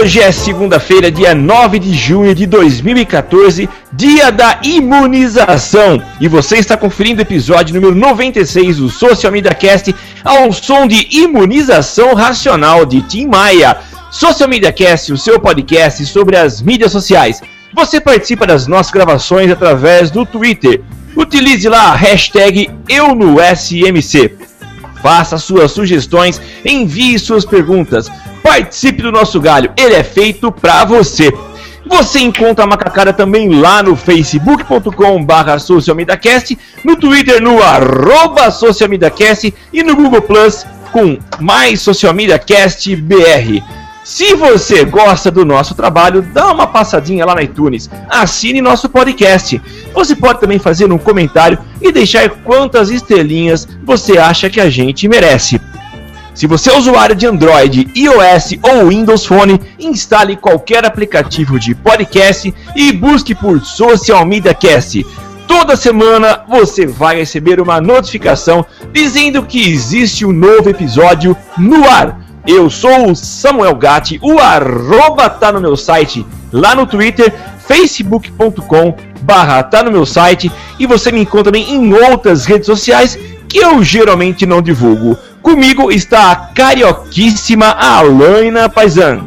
Hoje é segunda-feira, dia 9 de junho de 2014, dia da imunização. E você está conferindo o episódio número 96 do Social Media Cast ao som de Imunização Racional de Tim Maia. Social Media Cast, o seu podcast sobre as mídias sociais. Você participa das nossas gravações através do Twitter. Utilize lá a hashtag EuNoSMC. Faça suas sugestões, envie suas perguntas. Participe do nosso galho, ele é feito pra você. Você encontra a Macacada também lá no facebook.com barra socialmediacast, no Twitter no arroba socialmediacast e no Google Plus com mais Social. Se você gosta do nosso trabalho, dá uma passadinha lá na iTunes, assine nosso podcast. Você pode também fazer um comentário e deixar quantas estrelinhas você acha que a gente merece. Se você é usuário de Android, iOS ou Windows Phone, instale qualquer aplicativo de podcast e busque por Social Media Cast. Toda semana você vai receber uma notificação dizendo que existe um novo episódio no ar. Eu sou o Samuel Gatti, o arroba tá no meu site, lá no Twitter, facebook.com barra tá no meu site e você me encontra também em outras redes sociais que eu geralmente não divulgo. Comigo está a carioquíssima Alaina Paisan.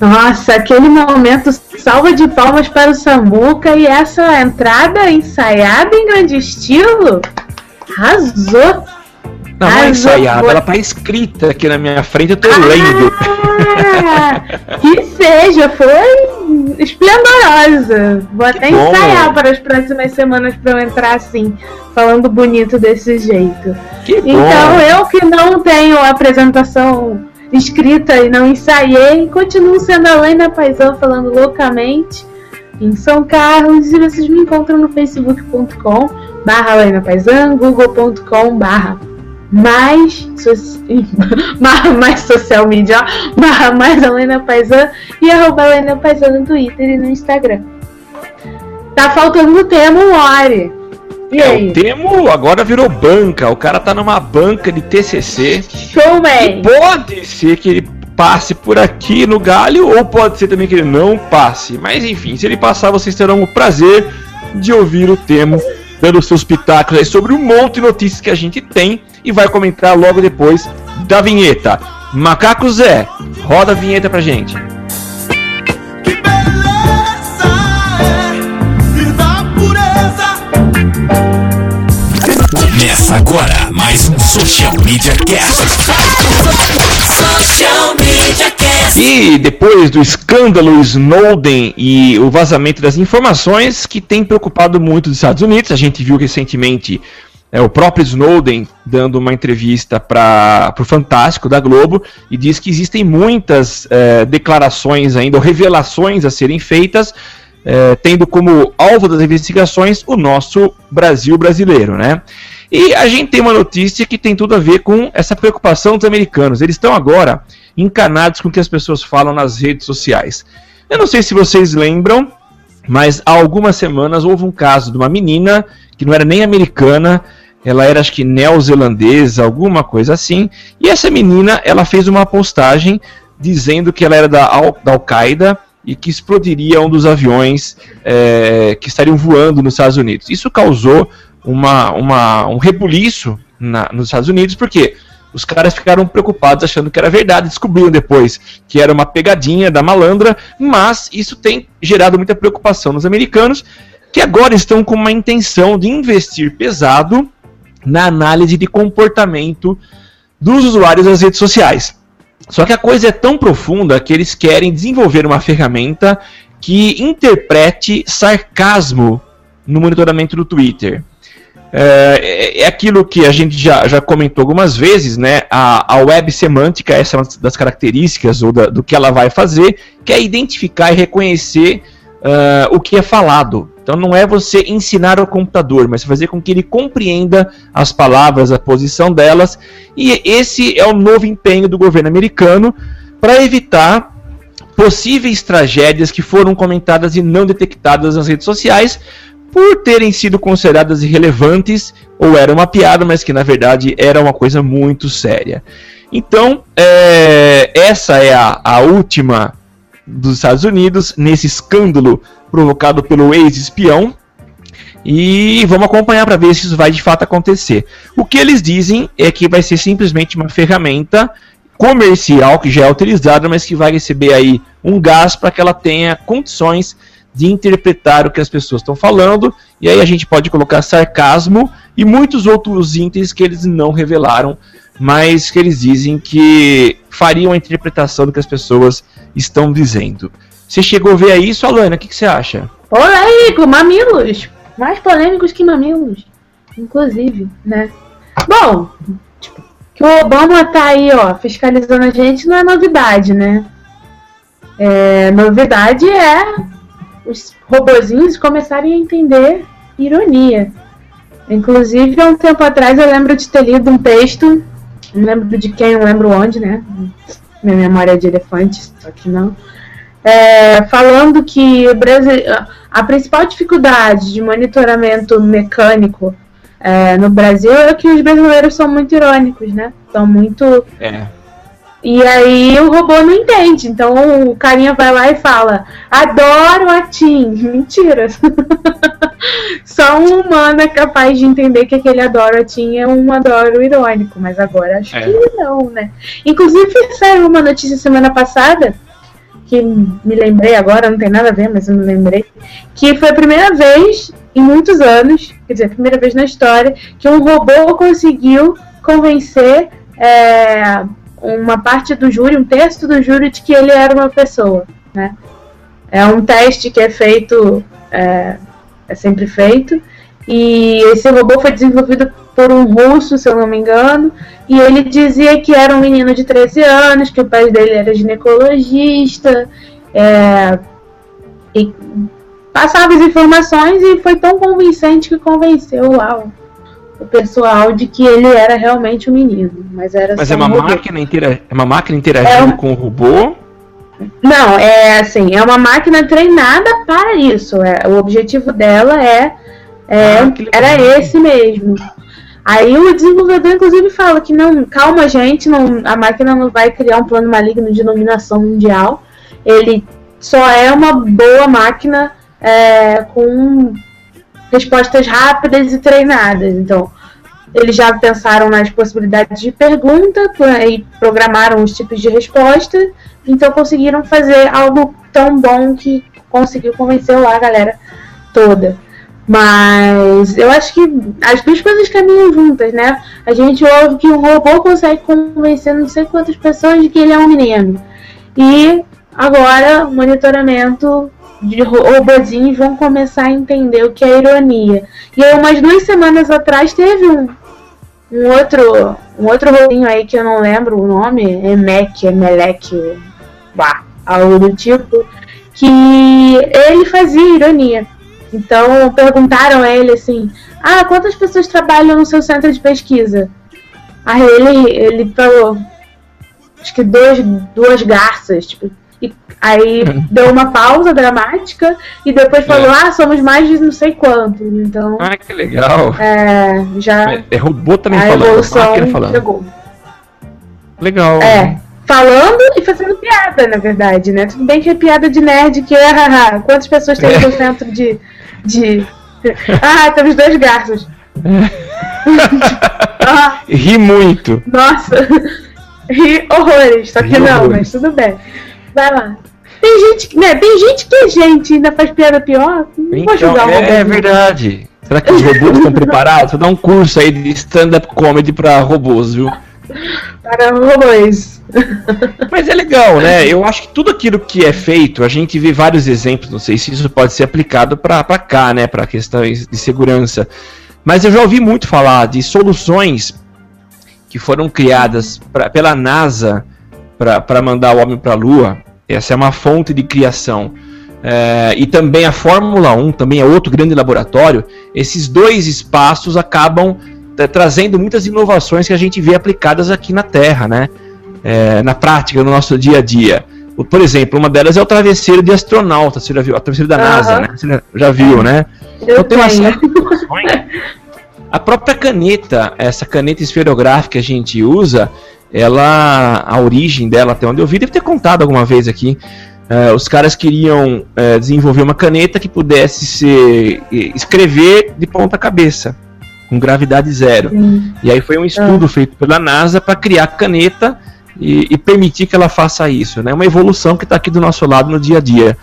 Nossa, aquele momento salva de palmas para o Samuca e essa entrada ensaiada em grande estilo. Arrasou! Não, não é ensaiada, ela tá escrita aqui na minha frente, eu tô lendo. Ah, que seja, foi esplendorosa. Vou até bom. ensaiar para as próximas semanas para eu entrar assim, falando bonito desse jeito. Que bom. Então eu que não tenho apresentação escrita e não ensaiei, continuo sendo a Lena Paisão falando loucamente em São Carlos e vocês me encontram no facebook.com barra google.com barra mais, mais social media, barra mais Helena Paisan e arroba Helena Paisan no Twitter e no Instagram. Tá faltando o tema More. E É, aí? o Temo agora virou banca, o cara tá numa banca de TCC. Showman! Pode ser que ele passe por aqui no galho, ou pode ser também que ele não passe. Mas enfim, se ele passar, vocês terão o prazer de ouvir o Temo dando seus pitacos aí sobre um monte de notícias que a gente tem e vai comentar logo depois da vinheta. Macaco Zé, roda a vinheta pra gente. Que beleza é. Começa agora mais um Social Media Cast. Social Media Cast. E depois do escândalo Snowden e o vazamento das informações que tem preocupado muito os Estados Unidos, a gente viu recentemente é, o próprio Snowden dando uma entrevista para o Fantástico da Globo e diz que existem muitas é, declarações ainda, ou revelações a serem feitas, é, tendo como alvo das investigações o nosso Brasil brasileiro, né? E a gente tem uma notícia que tem tudo a ver com essa preocupação dos americanos. Eles estão agora encanados com o que as pessoas falam nas redes sociais. Eu não sei se vocês lembram, mas há algumas semanas houve um caso de uma menina que não era nem americana, ela era acho que neozelandesa, alguma coisa assim, e essa menina ela fez uma postagem dizendo que ela era da Al- da Al-Qaeda e que explodiria um dos aviões é, que estariam voando nos Estados Unidos. Isso causou uma, uma, um rebuliço na, nos Estados Unidos, porque os caras ficaram preocupados achando que era verdade, descobriram depois que era uma pegadinha da malandra, mas isso tem gerado muita preocupação nos americanos, que agora estão com uma intenção de investir pesado na análise de comportamento dos usuários das redes sociais. Só que a coisa é tão profunda que eles querem desenvolver uma ferramenta que interprete sarcasmo no monitoramento do Twitter. É, é aquilo que a gente já, já comentou algumas vezes, né? A, a web semântica, essa é uma das características ou da, do que ela vai fazer, que é identificar e reconhecer uh, o que é falado. Então não é você ensinar ao computador, mas fazer com que ele compreenda as palavras, a posição delas. E esse é o novo empenho do governo americano para evitar possíveis tragédias que foram comentadas e não detectadas nas redes sociais por terem sido consideradas irrelevantes ou era uma piada, mas que na verdade era uma coisa muito séria. Então, é, essa é a, a última dos Estados Unidos nesse escândalo provocado pelo ex-espião. E vamos acompanhar para ver se isso vai de fato acontecer. O que eles dizem é que vai ser simplesmente uma ferramenta comercial que já é utilizada, mas que vai receber aí um gás para que ela tenha condições de interpretar o que as pessoas estão falando, e aí a gente pode colocar sarcasmo e muitos outros itens que eles não revelaram, mas que eles dizem que fariam a interpretação do que as pessoas estão dizendo. Você chegou a ver isso, Alana? O que, que você acha? Polêmico, mamilos! Mais polêmicos que mamilos. Inclusive, né? Bom, tipo, que o Obama tá aí, ó, fiscalizando a gente não é novidade, né? É, novidade é os robozinhos começarem a entender ironia. Inclusive, há um tempo atrás eu lembro de ter lido um texto, não lembro de quem, não lembro onde, né? Minha memória é de elefante, só que não. É, falando que o Brasil, a principal dificuldade de monitoramento mecânico é, no Brasil é que os brasileiros são muito irônicos, né? São muito. É. E aí o robô não entende. Então o carinha vai lá e fala: Adoro a Tim. Mentira. Só um humano é capaz de entender que aquele adoro a Tim é um adoro irônico. Mas agora acho É. que não, né? Inclusive saiu uma notícia semana passada. Que me lembrei agora, não tem nada a ver, mas eu me lembrei. Que foi a primeira vez em muitos anos, quer dizer, a primeira vez na história, que um robô conseguiu convencer é, uma parte do júri, um terço do júri, de que ele era uma pessoa, né? É um teste que é feito, é, é sempre feito, e esse robô foi desenvolvido por um russo, se eu não me engano, e ele dizia que era um menino de 13 anos, que o pai dele era ginecologista, é, e passava as informações e foi tão convincente que convenceu lá o, o pessoal de que ele era realmente um menino, mas era Mas só é uma um máquina intera é uma máquina interagindo É com o robô. Não, é assim, é uma máquina treinada para isso. É, o objetivo dela é, é Ah, era esse mesmo. Aí o desenvolvedor inclusive fala que não, calma gente, não, a máquina não vai criar um plano maligno de dominação mundial. Ele só é uma boa máquina é, com respostas rápidas e treinadas. Então, eles já pensaram nas possibilidades de pergunta e programaram os tipos de resposta. Então conseguiram fazer algo tão bom que conseguiu convencer lá a galera toda. Mas eu acho que as duas coisas caminham juntas, né? A gente ouve que o robô consegue convencer não sei quantas pessoas de que ele é um menino. E agora monitoramento de ro- robozinhos vão começar a entender o que é ironia. E aí, umas duas semanas atrás teve um, um outro um outro rolinho aí que eu não lembro o nome, Emek, Emelec, bah, algo do tipo, que ele fazia ironia. Então perguntaram a ele assim, ah, quantas pessoas trabalham no seu centro de pesquisa? Aí ele, ele falou, acho que dois, duas garças, tipo, e aí deu uma pausa dramática e depois falou, ah, somos mais de não sei quantos. Então, Ah, que legal. é, já É, é robô também a falando, evolução máquina falando. chegou. Legal. É, falando e fazendo piada, na verdade, né? Tudo bem que é piada de nerd, que é, haha, quantas pessoas tem no centro de, de... Ah, temos dois garços. ah, Ri muito. nossa, ri horrores, só que Ri não, horrores. mas tudo bem. Vai lá. Tem gente, que- né? Tem gente que é gente, ainda faz piada pior. Não Então, julgar o é, é verdade. Será que os robôs estão preparados? Vou dar um curso aí de stand-up comedy pra robôs, viu? Para robôs. Mas é legal, né? Eu acho que tudo aquilo que é feito, a gente vê vários exemplos, não sei se isso pode ser aplicado pra cá, né? Pra questões de segurança. Mas eu já ouvi muito falar de soluções que foram criadas pra- pela NASA para mandar o homem para a Lua. Essa é uma fonte de criação. É, e também a Fórmula 1, também é outro grande laboratório. Esses dois espaços acabam tra- trazendo muitas inovações que a gente vê aplicadas aqui na Terra, né? É, na prática, no nosso dia a dia. O- Por exemplo, uma delas é o travesseiro de astronauta. Você já viu? O travesseiro da Aham. NASA, né? Você já- viu, né? Eu Então tem uma tenho. série de inovações. A própria caneta, essa caneta esferográfica que a gente usa, ela, a origem dela, até onde eu vi, deve ter contado alguma vez aqui. eh, os caras queriam eh, desenvolver uma caneta que pudesse ser escrever de ponta cabeça, com gravidade zero. Sim. E aí foi um estudo feito pela NASA para criar caneta e, e permitir que ela faça isso, né? Uma evolução que está aqui do nosso lado no dia a dia.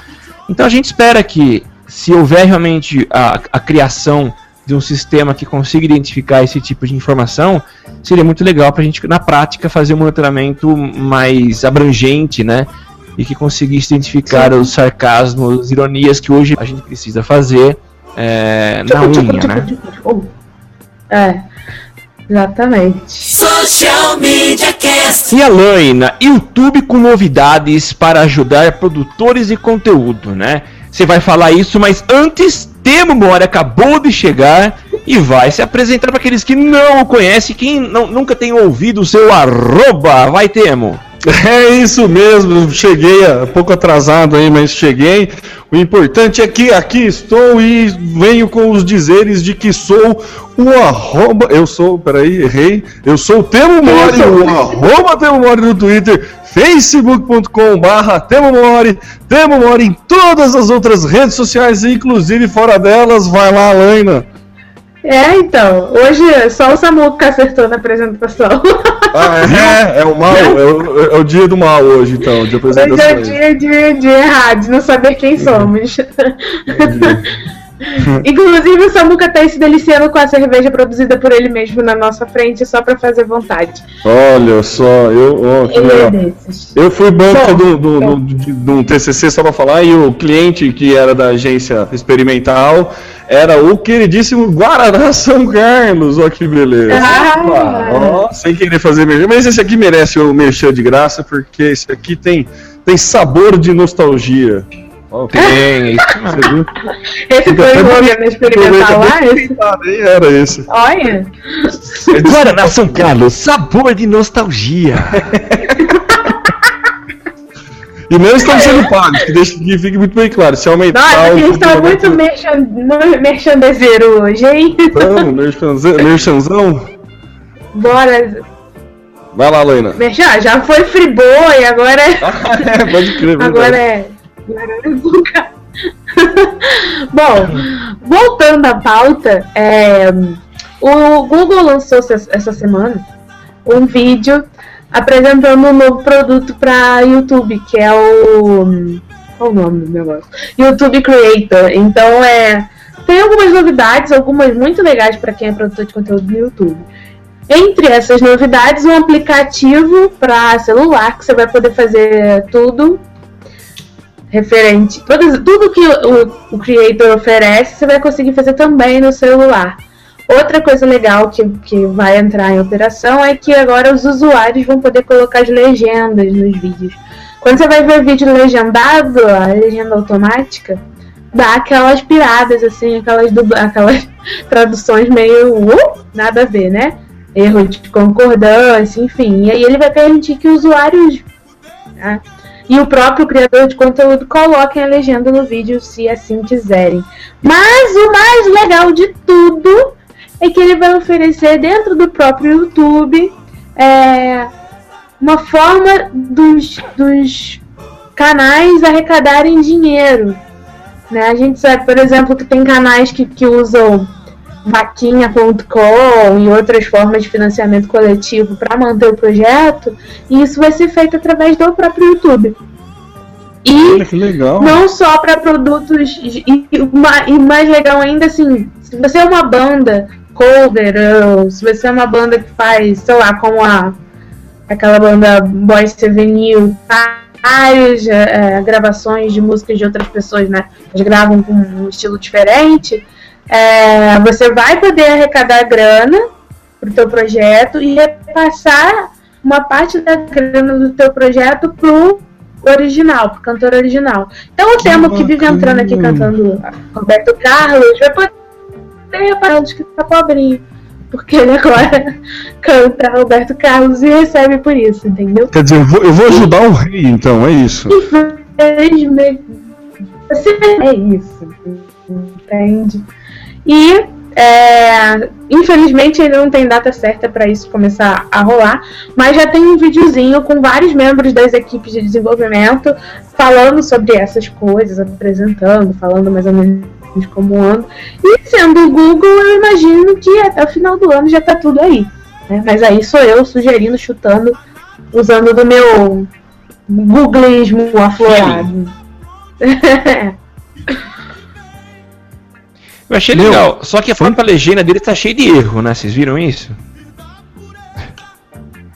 Então a gente espera que, se houver realmente a, a criação de um sistema que consiga identificar esse tipo de informação, seria muito legal para a gente, na prática, fazer um monitoramento mais abrangente, né? E que conseguisse identificar os sarcasmos, as ironias que hoje a gente precisa fazer é, na unha, né? É, exatamente. Social Media Cast. E a Laina, YouTube com novidades para ajudar produtores de conteúdo, né? Você vai falar isso, mas antes, Temo Mori acabou de chegar e vai se apresentar para aqueles que não o conhecem, quem não- nunca tem ouvido o seu arroba. Vai, Temo. É isso mesmo, cheguei um pouco atrasado aí, mas cheguei. O importante é que aqui estou e venho com os dizeres de que sou o arroba. Eu sou, peraí, errei. Eu sou o Temo Mori, o arroba Temo Mori no Twitter, facebook.com barra Temo Mori, Temo Mori em todas as outras redes sociais, inclusive fora delas. Vai lá, Laina. É, então. Hoje só o Samuca que acertou na apresentação. Ah, é, é o mal, é o, é o dia do mal hoje, então, de Hoje é o apresentação. dia de, de errar, de não saber quem somos. Inclusive, o Samuca tá se deliciando com a cerveja produzida por ele mesmo na nossa frente, só pra fazer vontade. Olha só, eu, desses. Eu fui banco do, do, do- de, um TCC só pra falar e o cliente que era da agência experimental era o queridíssimo Guaraná São Carlos. Ó que beleza. Ah. Ó, sem querer fazer merchan. Mas esse aqui merece o merchan de graça porque esse aqui tem, tem sabor de nostalgia. Ó, Tem, você viu? Esse foi o slogan experimental lá? Esse? Aí Era esse. Olha, Guaraná São Carlos, sabor de nostalgia. E não estamos sendo pagos, que, deixa, que fique muito bem claro. Se aumentar nossa, gente tá funcionamento- muito merchan- merchandezeiro hoje, hein? Vamos, merchanzão. merchanzão. Bora. Vai lá, Lena. Merchan, já foi Friboi, agora é. É, pode crer. Agora verdade. é. Bom, voltando à pauta, é, o Google lançou essa- semana um vídeo apresentando um novo produto para YouTube, que é o. Qual o nome do negócio? YouTube Creator. Então é. Tem algumas novidades, algumas muito legais para quem é produtor de conteúdo no YouTube. Entre essas novidades, um aplicativo para celular que você vai poder fazer tudo referente. Tudo, tudo que o, o Creator oferece, você vai conseguir fazer também no celular. Outra coisa legal que, que vai entrar em operação é que agora os usuários vão poder colocar as legendas nos vídeos. Quando você vai ver vídeo legendado, a legenda automática, dá aquelas piradas, assim, aquelas, aquelas traduções meio uh, nada a ver, né? Erro de concordância, enfim. E aí ele vai permitir que usuários né, e o próprio criador de conteúdo coloquem a legenda no vídeo se assim quiserem. Mas o mais legal de tudo é que ele vai oferecer dentro do próprio YouTube é, uma forma dos, dos canais arrecadarem dinheiro. Né? A gente sabe, por exemplo, que tem canais que, que usam vaquinha.com e outras formas de financiamento coletivo para manter o projeto, e isso vai ser feito através do próprio YouTube. E não só para produtos e, e e mais legal ainda assim, se você é uma banda cover, ou se você é uma banda que faz, sei lá, como a aquela banda Boys Avenue, várias é, gravações de músicas de outras pessoas, né? Eles gravam com um estilo diferente. É, você vai poder arrecadar grana pro teu projeto e repassar uma parte da grana do teu projeto pro original, pro cantor original. Então o Temo que vive entrando aqui cantando Roberto Carlos vai poder reparar que tá pobrinho. Porque ele agora canta Roberto Carlos e recebe por isso, entendeu? Quer dizer, eu vou, eu vou ajudar o rei, então, é isso. Infelizmente, é isso, entende? E é, infelizmente ainda não tem data certa para isso começar a rolar, mas já tem um videozinho com vários membros das equipes de desenvolvimento falando sobre essas coisas, apresentando, falando mais ou menos como anda. E sendo o Google, eu imagino que até o final do ano já tá tudo aí. né? Mas aí sou eu sugerindo, chutando, usando do meu googlismo aflorado. Eu achei Meu, legal. Só que a própria legenda dele tá cheia de erro, né? Vocês viram isso?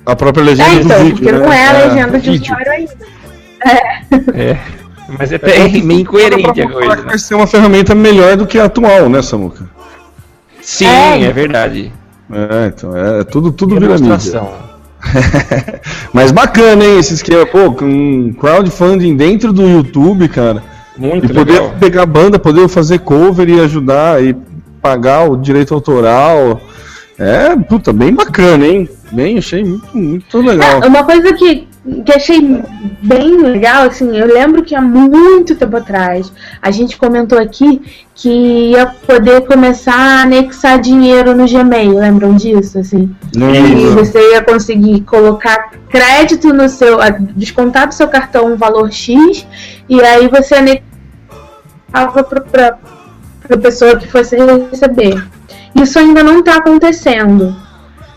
A própria legenda É, do então, vídeo. porque né? não é a É, legenda de vídeo. usuário ainda. É. Mas é, é meio incoerente a coisa. Vai ser uma ferramenta melhor do que a atual, né, Samuca? Sim, É. é verdade. É, então, é tudo, tudo vira mídia. Mas bacana, hein, esse esquema, pô, com crowdfunding dentro do YouTube, cara. Muito E poder legal. pegar banda, poder fazer cover e ajudar e pagar o direito autoral. É, puta, bem bacana, hein? Bem, achei muito, muito legal. É, uma coisa que, que achei bem legal, assim, eu lembro que há muito tempo atrás a gente comentou aqui que ia poder começar a anexar dinheiro no Gmail, lembram disso? Assim? E você ia conseguir colocar crédito no seu. descontar do seu cartão um valor X e aí você anexava para a pessoa que fosse receber. Isso ainda não está acontecendo.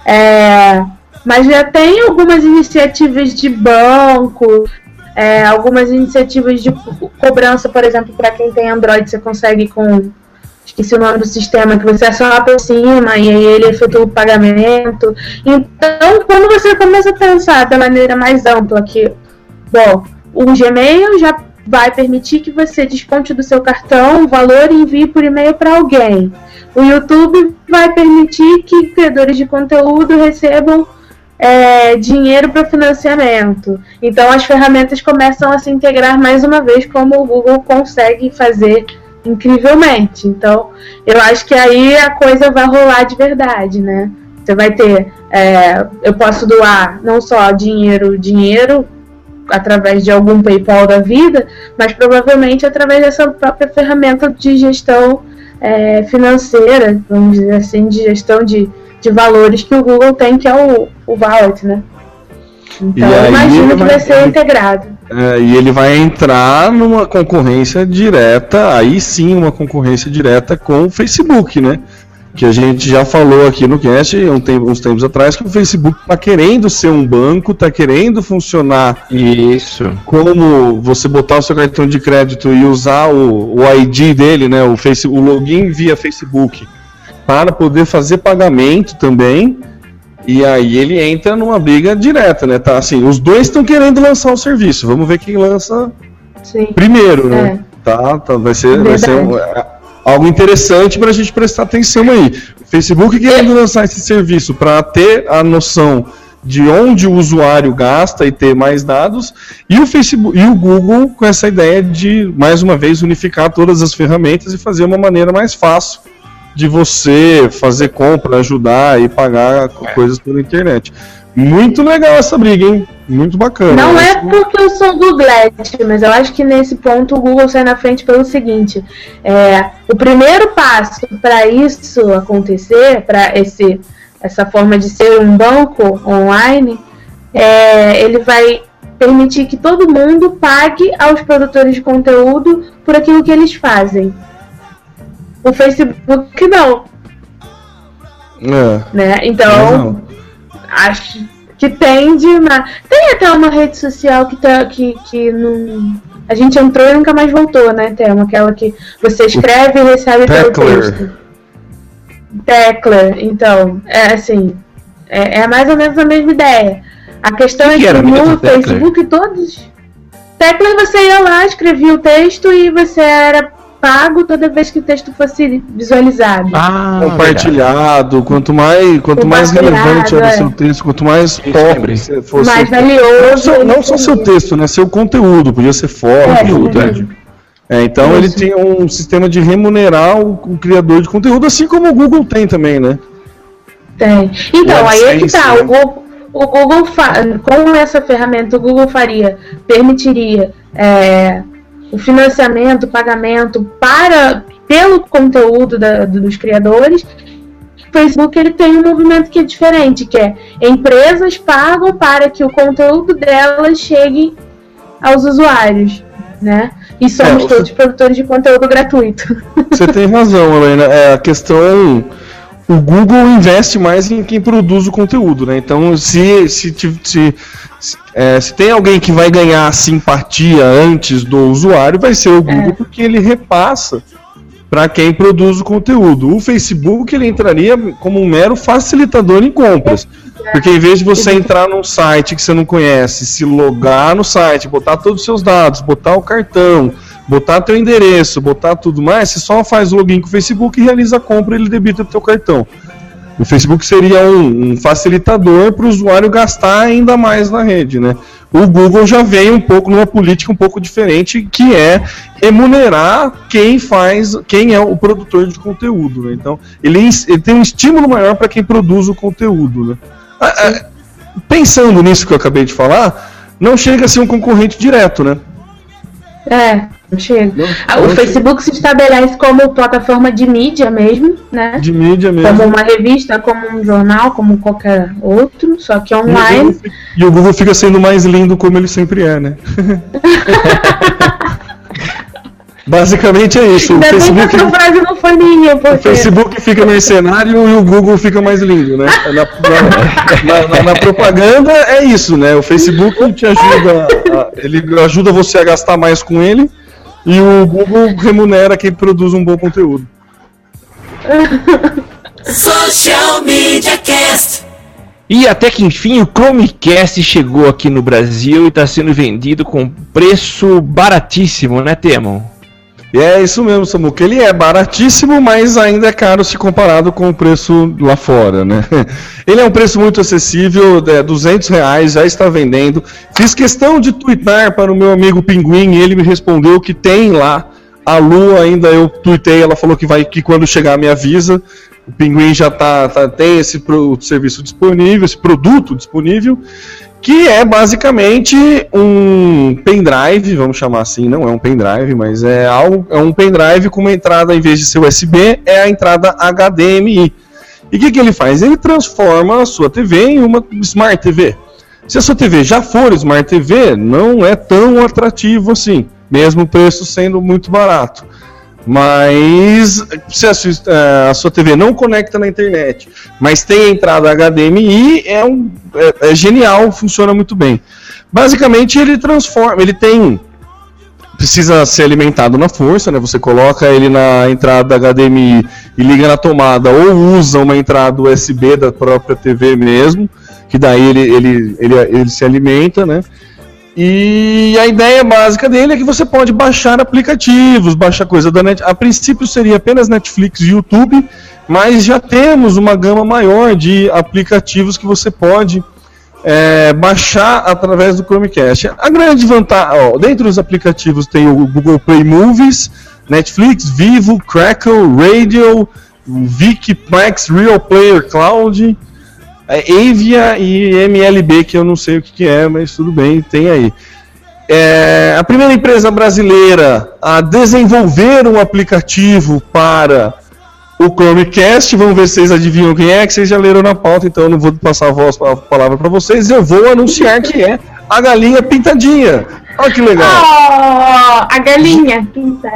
É, mas já tem algumas iniciativas de banco, é, algumas iniciativas de co- cobrança, por exemplo, para quem tem Android, você consegue com. Esqueci o nome do sistema, que você aciona por cima e aí ele efetua o pagamento. Então, quando você começa a pensar da maneira mais ampla que, bom, o Gmail já vai permitir que você desconte do seu cartão o valor e envie por e-mail para alguém. O YouTube vai permitir que criadores de conteúdo recebam é, dinheiro para financiamento. Então as ferramentas começam a se integrar mais uma vez, como o Google consegue fazer incrivelmente. Então eu acho que aí a coisa vai rolar de verdade, né? Você vai ter, é, eu posso doar não só dinheiro, dinheiro através de algum PayPal da vida, mas provavelmente através dessa própria ferramenta de gestão é, financeira, vamos dizer assim, de gestão de, de valores que o Google tem, que é o, o Wallet, né? Então eu imagino que vai- vai ser integrado. É, e ele vai entrar numa concorrência direta, aí sim, uma concorrência direta com o Facebook, né? Que a gente já falou aqui no cast um tempo- uns tempos atrás que o Facebook está querendo ser um banco, está querendo funcionar Isso. como você botar o seu cartão de crédito e usar o, o ID dele, né, o, face, o login via Facebook, para poder fazer pagamento também. E aí ele entra numa briga direta, né? Tá assim, os dois estão querendo lançar o serviço. Vamos ver quem lança Sim. primeiro, né? Tá, tá, vai ser, vai ser um- é, algo interessante para a gente prestar atenção aí. O Facebook querendo lançar esse serviço para ter a noção de onde o usuário gasta e ter mais dados, e o Facebook e o Google com essa ideia de mais uma vez unificar todas as ferramentas e fazer uma maneira mais fácil de você fazer compra, ajudar e pagar co- coisas pela internet. Muito legal essa briga, hein? Muito bacana. Não é porque eu sou Googlete, mas eu acho que nesse ponto o Google sai na frente pelo seguinte: é, o primeiro passo para isso acontecer, para esse essa forma de ser um banco online, é, ele vai permitir que todo mundo pague aos produtores de conteúdo por aquilo que eles fazem. O Facebook não, É. né? Então, acho que tende uma. Tem até uma rede social que, tá, que, que não. A gente entrou e nunca mais voltou, né, Thelma? Aquela que você escreve e recebe pelo texto. Tecla, então, é assim, é, é mais ou menos a mesma ideia. A questão que é que mesmo no? Facebook todos. Tecla você ia lá, escrevia o texto e você era pago toda vez que o texto fosse visualizado. Ah, Compartilhado, quanto mais, quanto mais relevante era o é. seu texto, quanto mais top você fosse. mais Não valioso. só, não ele só seu texto, né? Seu conteúdo, podia ser foto, É, né? É, então ele Isso. tem um sistema de remunerar o, o criador de conteúdo, assim como o Google tem também, né? Tem. Então, O aí é que tá. né? O Google, o Google com essa ferramenta, o Google faria, permitiria é, o financiamento, o pagamento para pelo conteúdo da- dos criadores. O Facebook ele tem um movimento que é diferente, que é empresas pagam para que o conteúdo delas chegue aos usuários, né? E somos É, o- todos produtores de conteúdo gratuito. Você tem razão, Helena. É, a questão. O Google investe mais em quem produz o conteúdo, né? Então, se, se, se, se, é, se tem alguém que vai ganhar simpatia antes do usuário, vai ser o Google, porque ele repassa para quem produz o conteúdo. O Facebook ele entraria como um mero facilitador em compras. Porque em vez de você entrar num site que você não conhece, se logar no site, botar todos os seus dados, botar o cartão, botar teu endereço, botar tudo mais, você só faz o login com o Facebook e realiza a compra e ele debita o teu cartão. O Facebook seria um, um facilitador para o usuário gastar ainda mais na rede, né? O Google já veio um pouco numa política um pouco diferente, que é remunerar quem faz, quem é o produtor de conteúdo, né? Então, ele, ele tem um estímulo maior para quem produz o conteúdo, né? Ah, ah, Pensando nisso que eu acabei de falar, não chega a ser um concorrente direto, né? É, não chega. Não, Ah, O não Facebook se estabelece como plataforma de mídia mesmo, né? De mídia mesmo. Como uma revista, como um jornal, como qualquer outro, só que E o online. Google E o Google fica sendo mais lindo como ele sempre é, né? Basicamente é isso. O Ainda bem que Facebook, essa frase não foi minha, o porque. Facebook fica mercenário e o Google fica mais lindo, né? Na, na- na- na propaganda é isso, né? O Facebook te ajuda, a- ele ajuda você a gastar mais com ele e o Google remunera quem produz um bom conteúdo. Social Media Cast. E até que enfim o Chromecast chegou aqui no Brasil e está sendo vendido com preço baratíssimo, né, Temo? E é isso mesmo, Samuca. Ele é baratíssimo, mas ainda é caro se comparado com o preço lá fora, né? Ele é um preço muito acessível, é 200 reais, já está vendendo. Fiz questão de twittar para o meu amigo Pinguim e ele me respondeu que tem lá. A Lu ainda eu tuitei, ela falou que vai que quando chegar me avisa. O Pinguim já tá, tá- tem esse pro- serviço disponível, esse produto disponível que é basicamente um pendrive, vamos chamar assim, não é um pendrive, mas é algo, é um pendrive com uma entrada em vez de ser USB, é a entrada HDMI. E o que, que ele faz? Ele transforma a sua TV em uma Smart TV. Se a sua TV já for Smart TV, não é tão atrativo assim, mesmo o preço sendo muito barato. Mas se a sua, eh, a sua TV não conecta na internet, mas tem entrada HDMI, é, um, é, é genial, funciona muito bem. Basicamente ele transforma, ele tem precisa ser alimentado na força, né? Você coloca ele na entrada HDMI e liga na tomada, ou usa uma entrada USB da própria TV mesmo, que daí ele, ele, ele, ele se alimenta, né? E a ideia básica dele é que você pode baixar aplicativos, baixar coisa da net. A princípio seria apenas Netflix e YouTube, mas já temos uma gama maior de aplicativos que você pode é, baixar através do Chromecast. A grande vantagem, ó, dentre os aplicativos tem o Google Play Movies, Netflix, Vivo, Crackle, Radio, Viki, Max, Real Player Cloud, é, Avia e MLB, que eu não sei o que, que é, mas tudo bem, tem aí. É, a primeira empresa brasileira a desenvolver um aplicativo para o Chromecast. Vamos ver se vocês adivinham quem é, que vocês já leram na pauta, então eu não vou passar a, voz, a palavra para vocês. Eu vou anunciar que é a galinha pintadinha. Olha que legal. Oh, a galinha.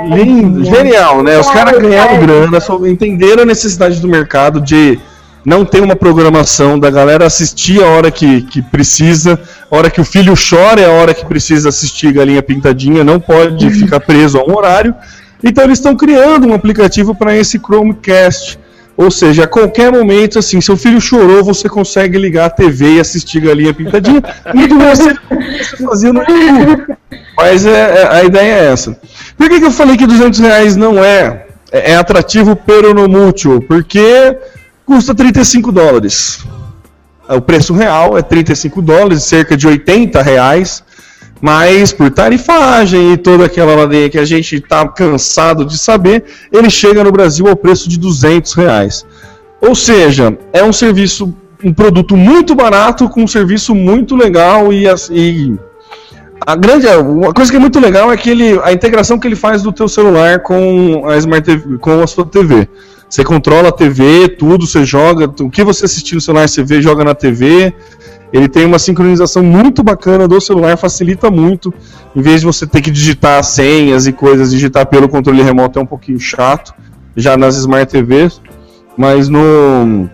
Lindo, genial, né? Os caras ganharam grana, entenderam a necessidade do mercado de não ter uma programação da galera assistir a hora que, que precisa, a hora que o filho chora é a hora que precisa assistir Galinha Pintadinha, não pode ficar preso a um horário. Então eles estão criando um aplicativo para esse Chromecast. Ou seja, a qualquer momento, assim, seu filho chorou, você consegue ligar a TV e assistir Galinha Pintadinha. Muito você, você fazia no YouTube. Mas é, é, a ideia é essa. Por que, que eu falei que 200 reais não é, é, é atrativo peronomútil? Porque custa 35 dólares. O preço real é 35 dólares, cerca de 80 reais. Mas por tarifagem e toda aquela ladeia que a gente está cansado de saber, ele chega no Brasil ao preço de 200 reais. Ou seja, é um serviço, um produto muito barato com um serviço muito legal e, e a grande, uma coisa que é muito legal é que ele, a integração que ele faz do teu celular com a Smart TV, com a sua TV. Você controla a TV, tudo, você joga, o que você assistir no celular você vê, joga na TV. Ele tem uma sincronização muito bacana do celular, facilita muito. Em vez de você ter que digitar senhas e coisas, digitar pelo controle remoto é um pouquinho chato, já nas Smart TVs. Mas no.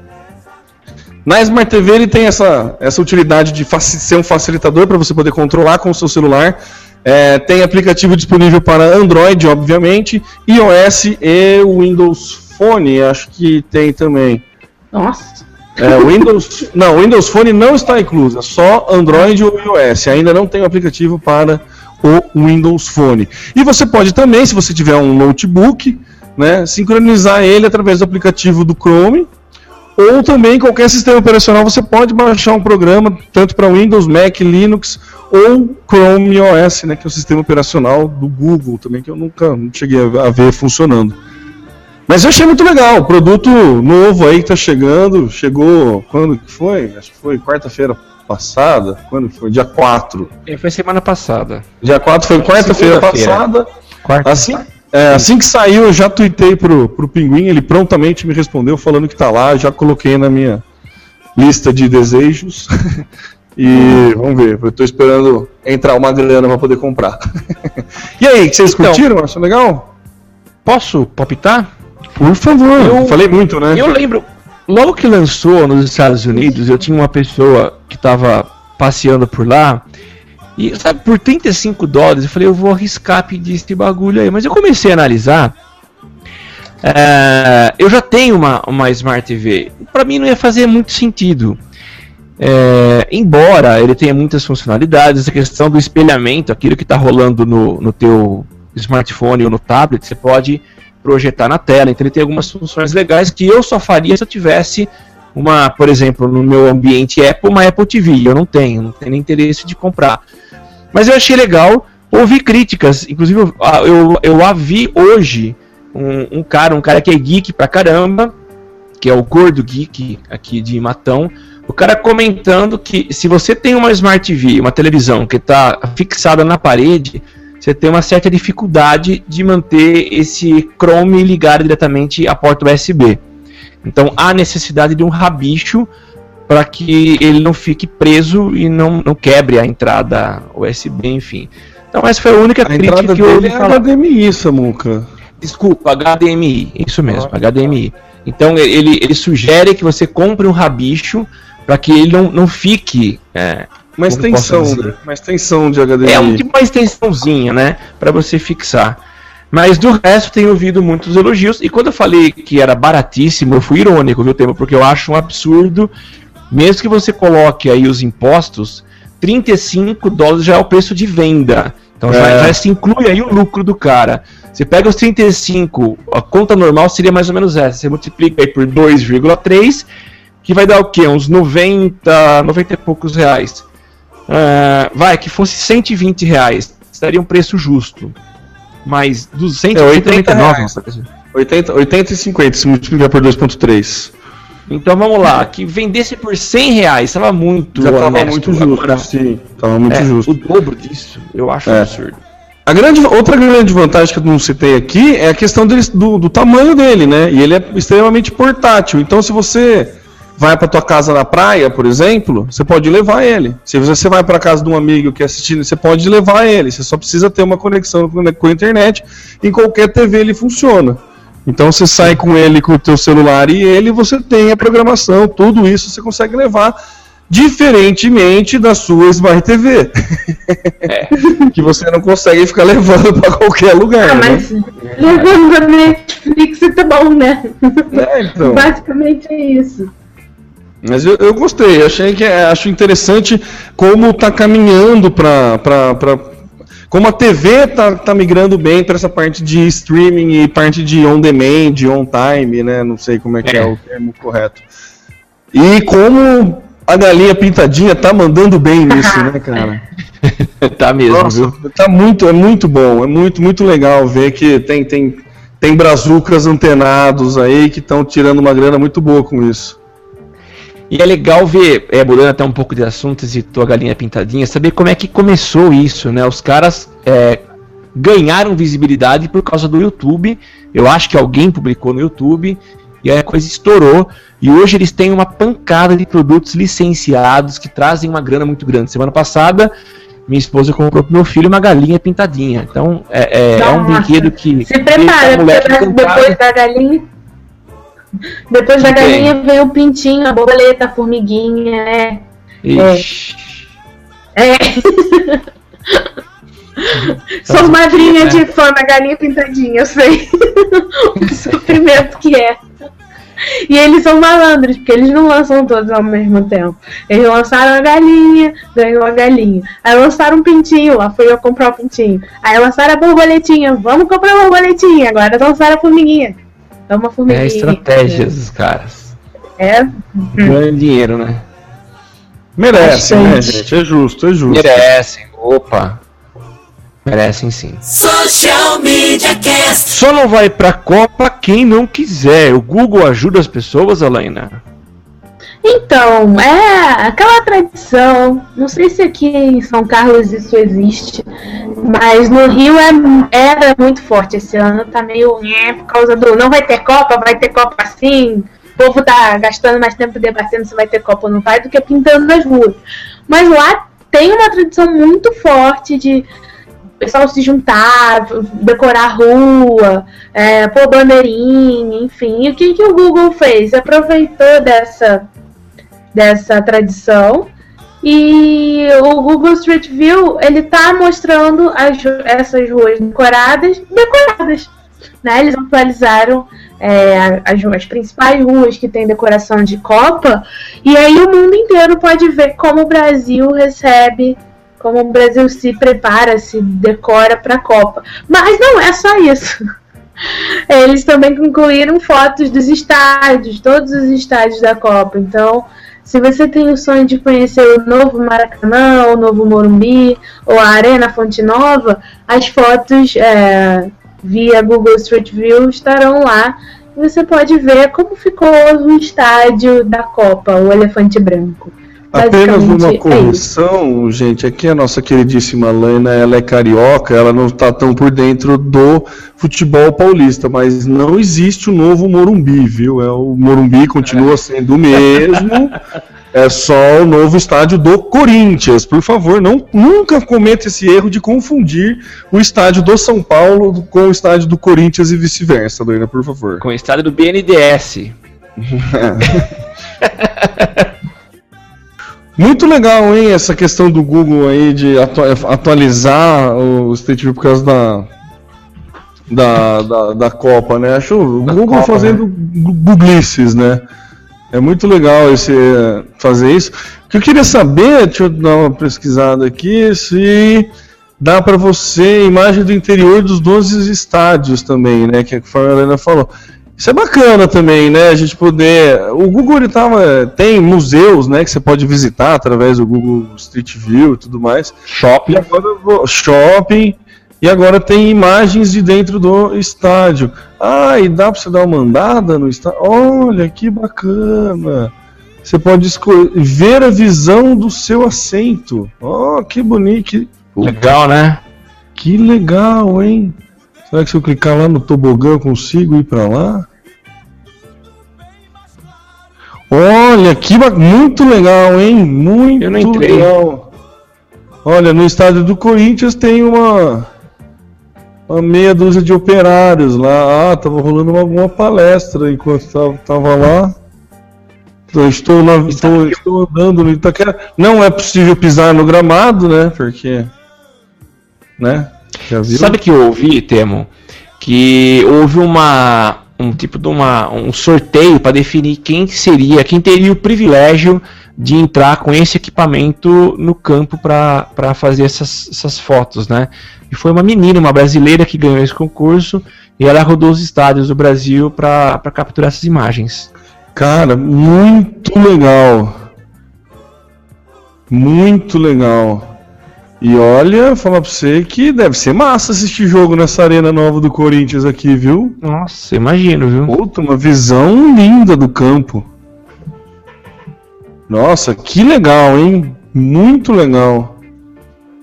Na Smart TV ele tem essa, essa utilidade de ser um facilitador para você poder controlar com o seu celular. É, tem aplicativo disponível para Android, obviamente, iOS e Windows Phone, acho que tem também. Nossa. É, Windows, não, Windows Phone não está incluso, é só Android ou iOS. Ainda não tem o aplicativo para o Windows Phone. E você pode também, se você tiver um notebook, né, sincronizar ele através do aplicativo do Chrome. Ou também qualquer sistema operacional você pode baixar um programa tanto para Windows, Mac, Linux ou Chrome OS, né, que é o sistema operacional do Google também que eu nunca cheguei a ver funcionando. Mas eu achei muito legal, produto novo aí que tá chegando, chegou quando que foi? Acho que foi quarta-feira passada, quando foi? Dia 4. É, foi semana passada. Dia 4 foi quarta-feira passada. Quarta. Assim, é, assim que saiu, eu já tuitei pro, pro Pinguim, ele prontamente me respondeu falando que tá lá, já coloquei na minha lista de desejos. e vamos ver, eu tô esperando entrar uma grana para poder comprar. e aí, vocês Então. curtiram? Acham legal? Posso palpitar? Por favor. Eu- Falei muito, né? Eu lembro, logo que lançou nos Estados Unidos, eu tinha uma pessoa que tava passeando por lá. E, sabe, por 35 dólares, eu falei, eu vou arriscar pedir esse bagulho aí. Mas eu comecei a analisar. é, eu já tenho uma, uma Smart TV. Pra mim não ia fazer muito sentido. É, embora ele tenha muitas funcionalidades, essa questão do espelhamento, aquilo que está rolando no, no teu smartphone ou no tablet, você pode projetar na tela. Então ele tem algumas funções legais que eu só faria se eu tivesse uma, por exemplo, no meu ambiente Apple, uma Apple TV. Eu não tenho, não tenho interesse de comprar. Mas eu achei legal ouvir críticas. Inclusive, eu, eu, eu a vi hoje um, um cara, um cara que é geek pra caramba, que é o Gordo Geek aqui de Matão. O cara comentando que se você tem uma Smart TV, uma televisão que está fixada na parede, você tem uma certa dificuldade de manter esse Chrome ligado diretamente à porta USB. Então há necessidade de um rabicho para que ele não fique preso e não, não quebre a entrada USB, enfim. Então essa foi a única A crítica entrada que eu ouvi é falar. HDMI, Samuca. Desculpa, HDMI, isso mesmo, HDMI. Então ele, ele sugere que você compre um rabicho para que ele não, não fique. É, Uma extensão, né? Uma extensão de HDMI. é um tipo uma extensãozinha, né? Para você fixar. Mas do resto tenho ouvido muitos elogios. E quando eu falei que era baratíssimo, eu fui irônico, viu, Tema? Porque eu acho um absurdo. Mesmo que você coloque aí os impostos, 35 dólares já é o preço de venda. Então já, É. já se inclui aí o lucro do cara. Você pega os 35, a conta normal seria mais ou menos essa. Você multiplica aí por 2,3, que vai dar o quê? Uns 90, 90 e poucos reais. Ah, vai, que fosse 120 reais. Estaria um preço justo. Mas dos 199, 80 reais. não parece. 80, 80 e 50, se multiplicar por 2.3. Então vamos lá, que vendesse por 100 reais, estava muito Já tava muito justo. Agora, Sim, tava muito é, justo. O dobro disso, eu acho É. absurdo. A grande, outra grande vantagem que eu não citei aqui é a questão dele- do, do tamanho dele, né? E ele é extremamente portátil. Então, se você vai para tua casa na praia, por exemplo, você pode levar ele. Se você vai para casa de um amigo que é assistindo, você pode levar ele. Você só precisa ter uma conexão com com a internet. Em qualquer TV ele funciona. Então você sai com ele, com o teu celular e ele, você tem a programação, tudo isso você consegue levar, diferentemente da sua Smart TV, que você não consegue ficar levando para qualquer lugar. Ah, né? mas levando a Netflix tá bom, né? É, então. Basicamente é isso. Mas eu, eu gostei, achei que é- acho interessante como tá caminhando para como a TV tá, tá migrando bem para essa parte de streaming e parte de on demand, on time, né? Não sei como é que é, É. o termo correto. E como a galinha pintadinha tá mandando bem nisso, né, cara? tá mesmo, Nossa, viu? tá muito, é muito bom, é muito, muito legal ver que tem, tem, tem brazucas antenados aí que estão tirando uma grana muito boa com isso. E é legal ver, é, mudando até um pouco de assunto, citou a galinha pintadinha, saber como é que começou isso, né? Os caras é, ganharam visibilidade por causa do YouTube. Eu acho que alguém publicou no YouTube e aí a coisa estourou. E hoje eles têm uma pancada de produtos licenciados que trazem uma grana muito grande. Semana passada, minha esposa comprou pro meu filho uma galinha pintadinha. Então é, é- é um brinquedo que. Se prepara, porque depois da galinha. Depois da galinha vem o pintinho, a borboleta, a formiguinha, né? Ixi. É. Sou madrinha né? de fã da galinha pintadinha, eu sei. o sofrimento que é. E eles são malandros, porque eles não lançam todos ao mesmo tempo. Eles lançaram a galinha, ganhou a galinha. Aí lançaram um pintinho, lá fui eu comprar o pintinho. Aí lançaram a borboletinha, vamos comprar a borboletinha. Agora lançaram a formiguinha. Toma a formiguinha. É estratégias dos caras. É, Ganha dinheiro, né? Merece, né, gente? É justo, é justo. Merecem, opa. Merecem sim. Social Media Cast. Só não vai pra Copa quem não quiser. O Google ajuda as pessoas, Alaina? Então, é aquela tradição. Não sei se aqui em São Carlos isso existe, mas no Rio é, era muito forte. Esse ano tá meio nhé, por causa do. Não vai ter Copa, vai ter Copa assim. O povo tá gastando mais tempo debatendo se vai ter Copa ou não vai do que pintando nas ruas. Mas lá tem uma tradição muito forte de o pessoal se juntar, decorar a rua, é, pôr bandeirinha, enfim. E o que, que o Google fez? Aproveitou dessa dessa tradição. E o Google Street View, ele tá mostrando as, essas ruas decoradas, decoradas. Né? Eles atualizaram é, as, as principais ruas que tem decoração de Copa. E aí o mundo inteiro pode ver como o Brasil recebe, como o Brasil se prepara, se decora para a Copa. Mas não é só isso. Eles também incluíram fotos dos estádios, todos os estádios da Copa. Então, se você tem o sonho de conhecer o novo Maracanã, o novo Morumbi, ou a Arena Fonte Nova, as fotos é, via Google Street View estarão lá. E você pode ver como ficou o estádio da Copa, o Elefante Branco. Apenas uma é correção, gente. Aqui a nossa queridíssima Laina, ela é carioca, ela não está tão por dentro do futebol paulista, mas não existe o novo Morumbi, viu? É, o Morumbi continua sendo o mesmo. É só o novo estádio do Corinthians. Por favor, não, nunca cometa esse erro de confundir o estádio do São Paulo com o estádio do Corinthians e vice-versa, Laina, por favor. Com o estádio do BNDS. Muito legal, hein, essa questão do Google aí de atu- atualizar o Street View por causa da, da, da, da Copa, né? Acho o Google Copa, fazendo gu- googlices, né? É muito legal esse, eh, fazer isso. O que eu queria saber, deixa eu dar uma pesquisada aqui, se dá para você imagem do interior dos 12 estádios também, né? Que a Helena falou. Isso é bacana também, né? A gente poder. O Google ele tava, tem museus, né? Que você pode visitar através do Google Street View e tudo mais. E Shopping. agora eu vou- shopping. E agora tem imagens de dentro do estádio. Ah, e dá pra você dar uma andada no estádio? Olha que bacana! Você pode escolher ver a visão do seu assento. Oh, que bonito! Que, Legal, né? que legal, hein? Será que se eu clicar lá no tobogã eu consigo ir pra lá? Olha, que ba- muito legal, hein? Muito Eu não entrei. legal. Olha, no estádio do Corinthians tem uma uma meia dúzia de operários lá. Ah, tava rolando uma, alguma palestra enquanto tava, tava lá. Estou, na, estou, estou andando no Itaquera. Não é possível pisar no gramado, né? Porque. Né? Sabe que eu ouvi, Temo? Que houve uma um tipo de uma um sorteio para definir quem seria, quem teria o privilégio de entrar com esse equipamento no campo para fazer essas, essas fotos, né? E foi uma menina, uma brasileira que ganhou esse concurso e ela rodou os estádios do Brasil para capturar essas imagens. Cara, muito legal. Muito legal. E olha, falar pra você que deve ser massa assistir jogo nessa arena nova do Corinthians aqui, viu? Nossa, imagino, viu? Puta, uma visão linda do campo. Nossa, que legal, hein? Muito legal.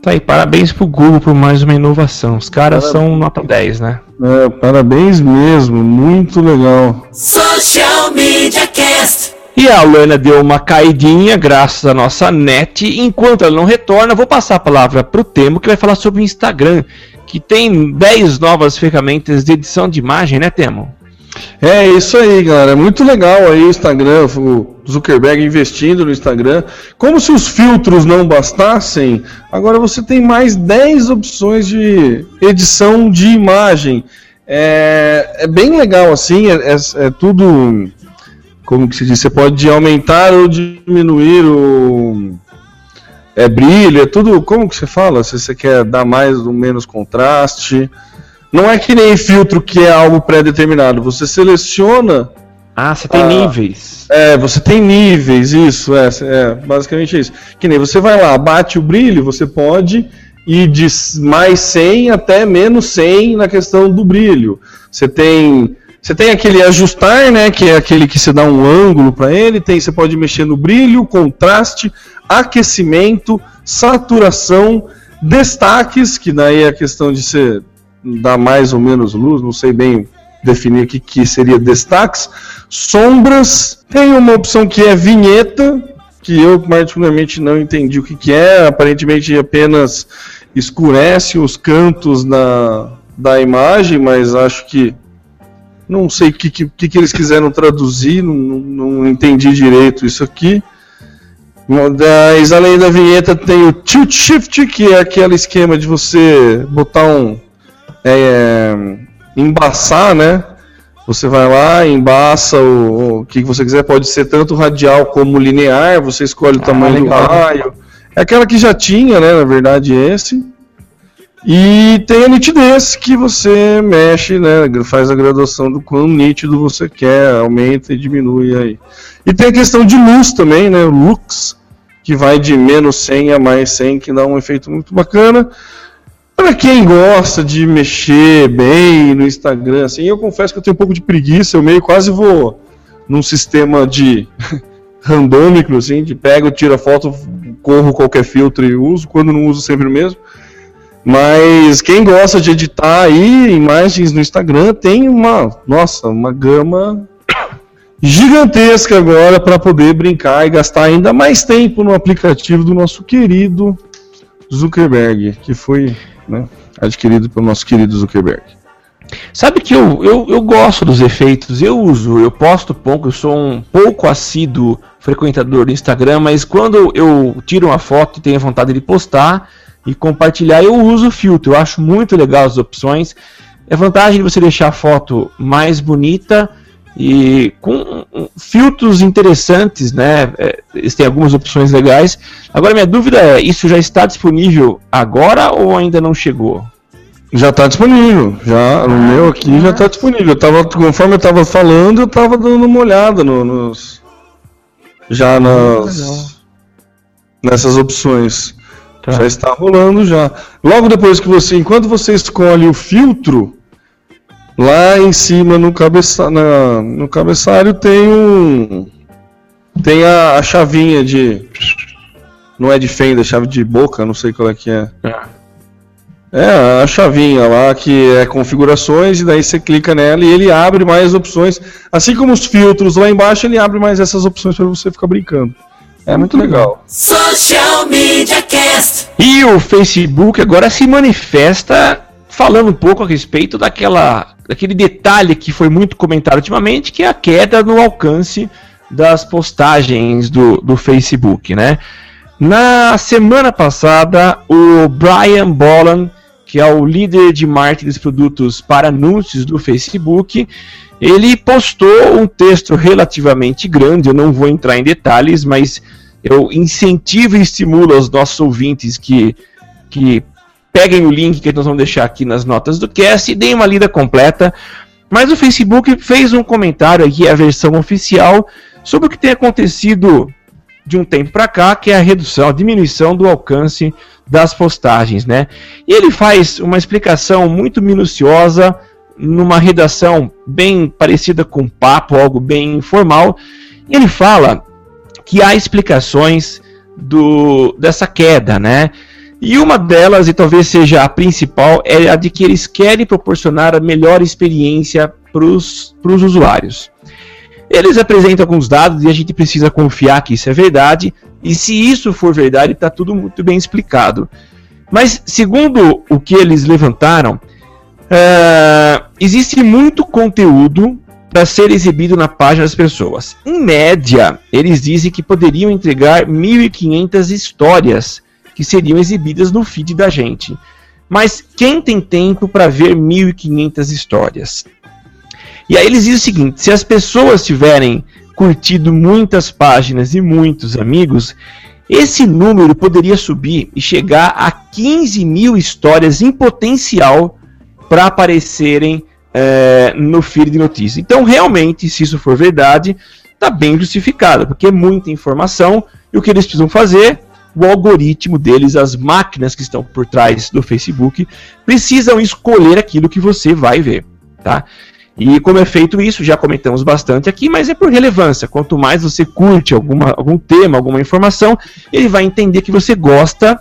Tá aí, parabéns pro Google por mais uma inovação. Os caras são nota 10, né? É, parabéns mesmo, muito legal. Social Media Cast. E a Luana deu uma caidinha, graças à nossa net. Enquanto ela não retorna, vou passar a palavra pro Temo, que vai falar sobre o Instagram, que tem 10 novas ferramentas de edição de imagem, né, Temo? É isso aí, galera. Muito legal aí o Instagram, o Zuckerberg investindo no Instagram. Como se os filtros não bastassem, agora você tem mais 10 opções de edição de imagem. É, é bem legal assim, é, é- é tudo. Como que se diz? Você pode aumentar ou diminuir o. É brilho, é tudo. Como que você fala? Se você quer dar mais ou menos contraste. Não é que nem filtro que é algo pré-determinado. Você seleciona. Ah, você tem Ah. níveis. É, você tem níveis, isso, é, é basicamente isso. Que nem você vai lá, bate o brilho, você pode ir de mais 100 até menos 100 na questão do brilho. Você tem. Você tem aquele ajustar, né? Que é aquele que você dá um ângulo para ele. Tem, você pode mexer no brilho, contraste, aquecimento, saturação, destaques, que daí é a questão de você dar mais ou menos luz, não sei bem definir o que, que seria destaques. Sombras, tem uma opção que é vinheta, que eu particularmente não entendi o que, que é, aparentemente apenas escurece os cantos da, da imagem, mas acho que não sei o que, que, que eles quiseram traduzir, não, não, entendi direito isso aqui. Mas além da vinheta tem o Tilt Shift, que é aquele esquema de você botar um. É, embaçar, né? Você vai lá, embaça o, o que você quiser, pode ser tanto radial como linear, você escolhe o tamanho do legal. raio. É aquela que já tinha, né? Na verdade, esse. E tem a nitidez que você mexe, né? Faz a graduação do quão nítido você quer, aumenta e diminui aí. E tem a questão de luz também, né? Lux, que vai de menos 100 a mais 100, que dá um efeito muito bacana. Para quem gosta de mexer bem no Instagram, assim, eu confesso que eu tenho um pouco de preguiça, eu meio quase vou num sistema de randômico, assim, de pego, tiro a foto, corro qualquer filtro e uso, quando não uso sempre o mesmo. Mas quem gosta de editar aí imagens no Instagram tem uma, nossa, uma gama gigantesca agora para poder brincar e gastar ainda mais tempo no aplicativo do nosso querido Zuckerberg, que foi né, adquirido pelo nosso querido Zuckerberg. Sabe que eu, eu, eu gosto dos efeitos, eu uso, eu posto pouco, eu sou um pouco assíduo frequentador do Instagram, mas quando eu tiro uma foto e tenho vontade de postar e compartilhar, eu uso o filtro, eu acho muito legal as opções. É vantagem de você deixar a foto mais bonita e com filtros interessantes, né? É, Eles têm algumas opções legais. Agora minha dúvida é, isso já está disponível agora ou ainda não chegou? Já está disponível, já no meu aqui já está disponível. Eu tava, conforme eu estava falando, eu estava dando uma olhada no- nos já nas nessas opções. Tá. Já está rolando já. Logo depois que você, enquanto você escolhe o filtro, lá em cima no, cabeça, na- no cabeçalho tem um tem a, a chavinha de não é de fenda, é chave de boca, não sei qual é que é. É, a chavinha lá que é configurações, e daí você clica nela e ele abre mais opções. Assim como os filtros lá embaixo, ele abre mais essas opções para você ficar brincando. É muito legal. Social Media Cast. E o Facebook agora se manifesta falando um pouco a respeito daquela, daquele detalhe que foi muito comentado ultimamente, que é a queda no alcance das postagens do, do Facebook, né? Na semana passada, o Brian Boland, que é o líder de marketing dos produtos para anúncios do Facebook, ele postou um texto relativamente grande, eu não vou entrar em detalhes, mas eu incentivo e estimulo os nossos ouvintes que, que peguem o link que nós vamos deixar aqui nas notas do cast e deem uma lida completa. Mas o Facebook fez um comentário aqui, a versão oficial, sobre o que tem acontecido de um tempo para cá, que é a redução, a diminuição do alcance das postagens, né? E ele faz uma explicação muito minuciosa numa redação bem parecida com papo, algo bem informal. E ele fala que há explicações do, dessa queda, né? E uma delas, e talvez seja a principal, é a de que eles querem proporcionar a melhor experiência para os usuários. Eles apresentam alguns dados e a gente precisa confiar que isso é verdade, e se isso for verdade, está tudo muito bem explicado. Mas, segundo o que eles levantaram, uh, existe muito conteúdo para ser exibido na página das pessoas. Em média, eles dizem que poderiam entregar 1.500 histórias que seriam exibidas no feed da gente. Mas quem tem tempo para ver 1.500 histórias? E aí eles dizem o seguinte: se as pessoas tiverem curtido muitas páginas e muitos amigos, esse número poderia subir e chegar a 15 mil histórias em potencial para aparecerem é, no feed de notícias. Então, realmente, se isso for verdade, está bem justificado, porque é muita informação e o que eles precisam fazer, o algoritmo deles, as máquinas que estão por trás do Facebook, precisam escolher aquilo que você vai ver, tá? E como é feito isso, já comentamos bastante aqui, mas é por relevância. Quanto mais você curte alguma, algum tema, alguma informação, ele vai entender que você gosta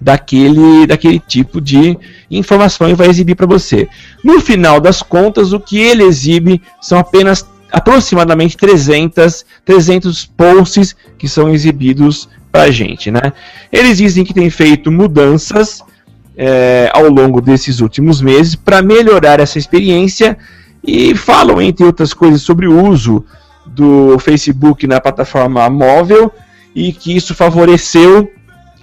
daquele, daquele tipo de informação e vai exibir para você. No final das contas, o que ele exibe são apenas aproximadamente 300, 300 posts que são exibidos para a gente. Né? Eles dizem que tem feito mudanças é, ao longo desses últimos meses para melhorar essa experiência e falam, entre outras coisas, sobre o uso do Facebook na plataforma móvel e que isso favoreceu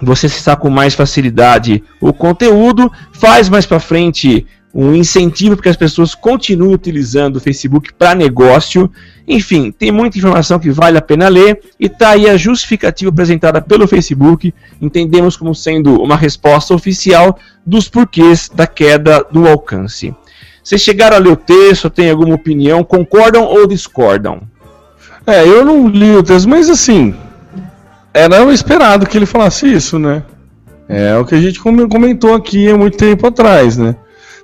você acessar com mais facilidade o conteúdo, faz mais para frente um incentivo para que as pessoas continuem utilizando o Facebook para negócio. Enfim, tem muita informação que vale a pena ler e tá aí a justificativa apresentada pelo Facebook. Entendemos como sendo uma resposta oficial dos porquês da queda do alcance. Vocês chegaram a ler o texto, tem alguma opinião, concordam ou discordam? É, eu não li o texto, mas assim, era esperado que ele falasse isso, né? É o que a gente comentou aqui há muito tempo atrás, né?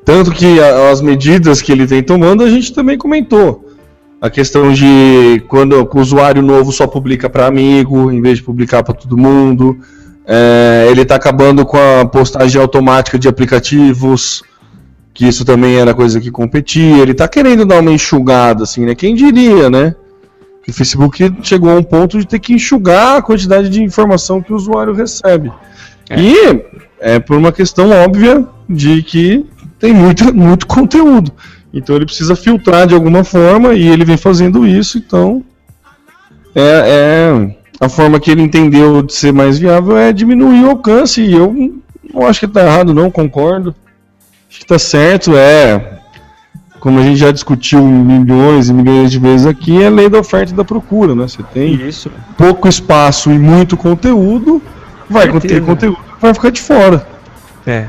Tanto que as medidas que ele vem tomando, a gente também comentou. A questão de quando o usuário novo só publica para amigo, em vez de publicar para todo mundo. É, ele está acabando com a postagem automática de aplicativos que isso também era coisa que competia. Ele está querendo dar uma enxugada, assim, né? Quem diria, né? O Facebook chegou a um ponto de ter que enxugar a quantidade de informação que o usuário recebe. É. E é por uma questão óbvia de que tem muito, muito conteúdo. Então ele precisa filtrar de alguma forma e ele vem fazendo isso, então é, é a forma que ele entendeu de ser mais viável é diminuir o alcance e eu não acho que está errado não, concordo. Acho que tá certo, é. Como a gente já discutiu milhões e milhões de vezes aqui, é a lei da oferta e da procura, né? Você tem Isso. pouco espaço e muito conteúdo, vai ter conteúdo, vai ficar de fora. É.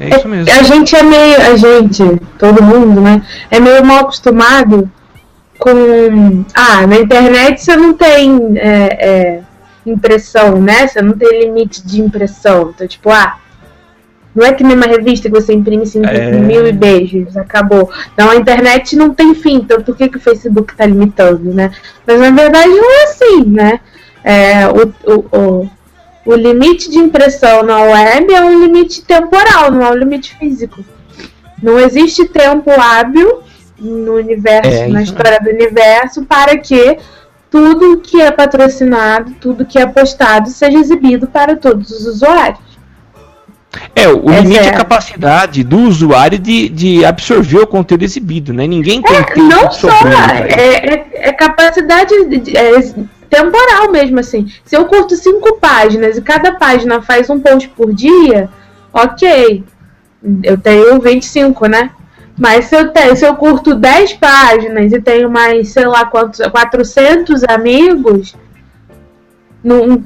É isso mesmo. A gente é meio. A gente, todo mundo, né? É meio mal acostumado com. Ah, na internet você não tem é, é, impressão, né? Você não tem limite de impressão. Então, tipo, ah, não é que nem uma revista que você imprime 5 é... mil e beijos, acabou. Então a internet não tem fim, então por que, que o Facebook está limitando, né? Mas na verdade não é assim, né? É, o, o, o, O limite de impressão na web é um limite temporal, não é um limite físico. Não existe tempo hábil no universo, É, na história do universo, para que tudo que é patrocinado, tudo que é postado, seja exibido para todos os usuários. É, o É limite é a capacidade do usuário de, de absorver o conteúdo exibido, né? Ninguém tem tempo Não só, é, é- é capacidade de- é temporal mesmo, assim. Se eu curto cinco páginas e cada página faz um post por dia, ok. Eu tenho 25, né? Mas se eu, tenho, se eu curto 10 páginas e tenho mais, sei lá, quantos, 400 amigos, não,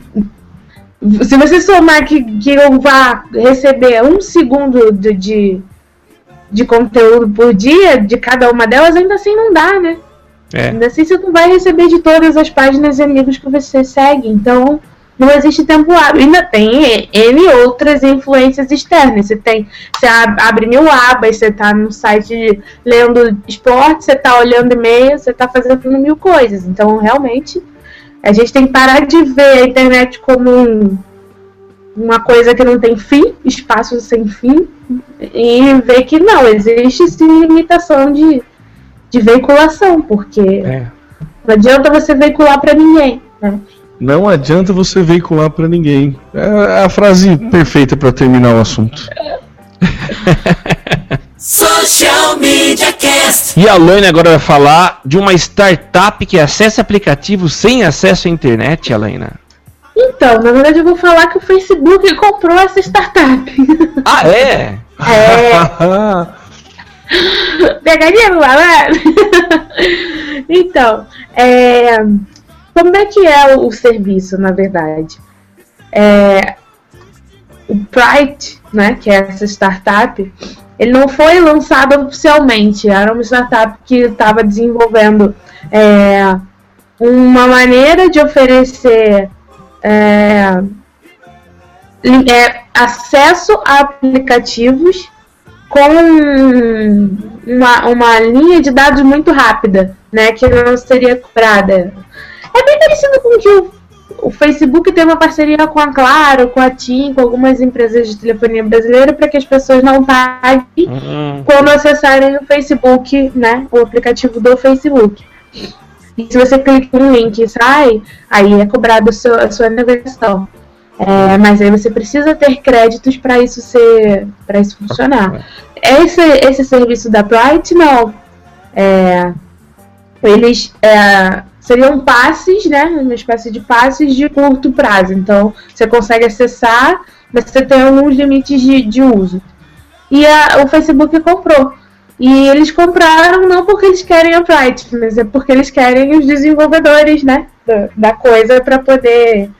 se você somar que, que eu vá receber um segundo de, de, de conteúdo por dia de cada uma delas, ainda assim não dá, né? É. Ainda assim você não vai receber de todas as páginas e amigos que você segue. Então, não existe tempo hábil. Ainda tem N outras influências externas. Você tem. Você ab- abre mil abas, você tá no site lendo esporte, você tá olhando e-mail, você tá fazendo mil coisas. Então, realmente, a gente tem que parar de ver a internet como um- uma coisa que não tem fim, espaço sem fim, e ver que não, existe sim limitação de, de veiculação, porque É. não adianta você veicular para ninguém. Né? Não adianta você veicular pra ninguém. É a frase perfeita pra terminar o assunto. Social Media Cast. E a Laine agora vai falar de uma startup que acessa aplicativos sem acesso à internet, Alaina. Então, na verdade, eu vou falar que o Facebook comprou essa startup. Ah, é? É, pegadinha no malandro. Então, é, como é que é o, o serviço, na verdade? É, o Pride, né, que é essa startup, ele não foi lançado oficialmente. Era uma startup que estava desenvolvendo é, uma maneira de oferecer é, é, acesso a aplicativos com uma, uma linha de dados muito rápida, né, que não seria cobrada. É bem parecido com o que o, o Facebook tem uma parceria com a Claro, com a TIM, com algumas empresas de telefonia brasileira para que as pessoas não paguem Hum, quando acessarem o Facebook, né, o aplicativo do Facebook. E se você clica no link e sai, aí é cobrado a sua, a sua navegação. É, mas aí você precisa ter créditos para isso ser, para isso funcionar. Esse, esse serviço da Bright não. É, eles é, seriam passes, né? Uma espécie de passes de curto prazo. Então você consegue acessar, mas você tem alguns limites de, de uso. E a- o Facebook comprou. E eles compraram não porque eles querem a Bright, mas é porque eles querem os desenvolvedores, né? Da, da coisa para poder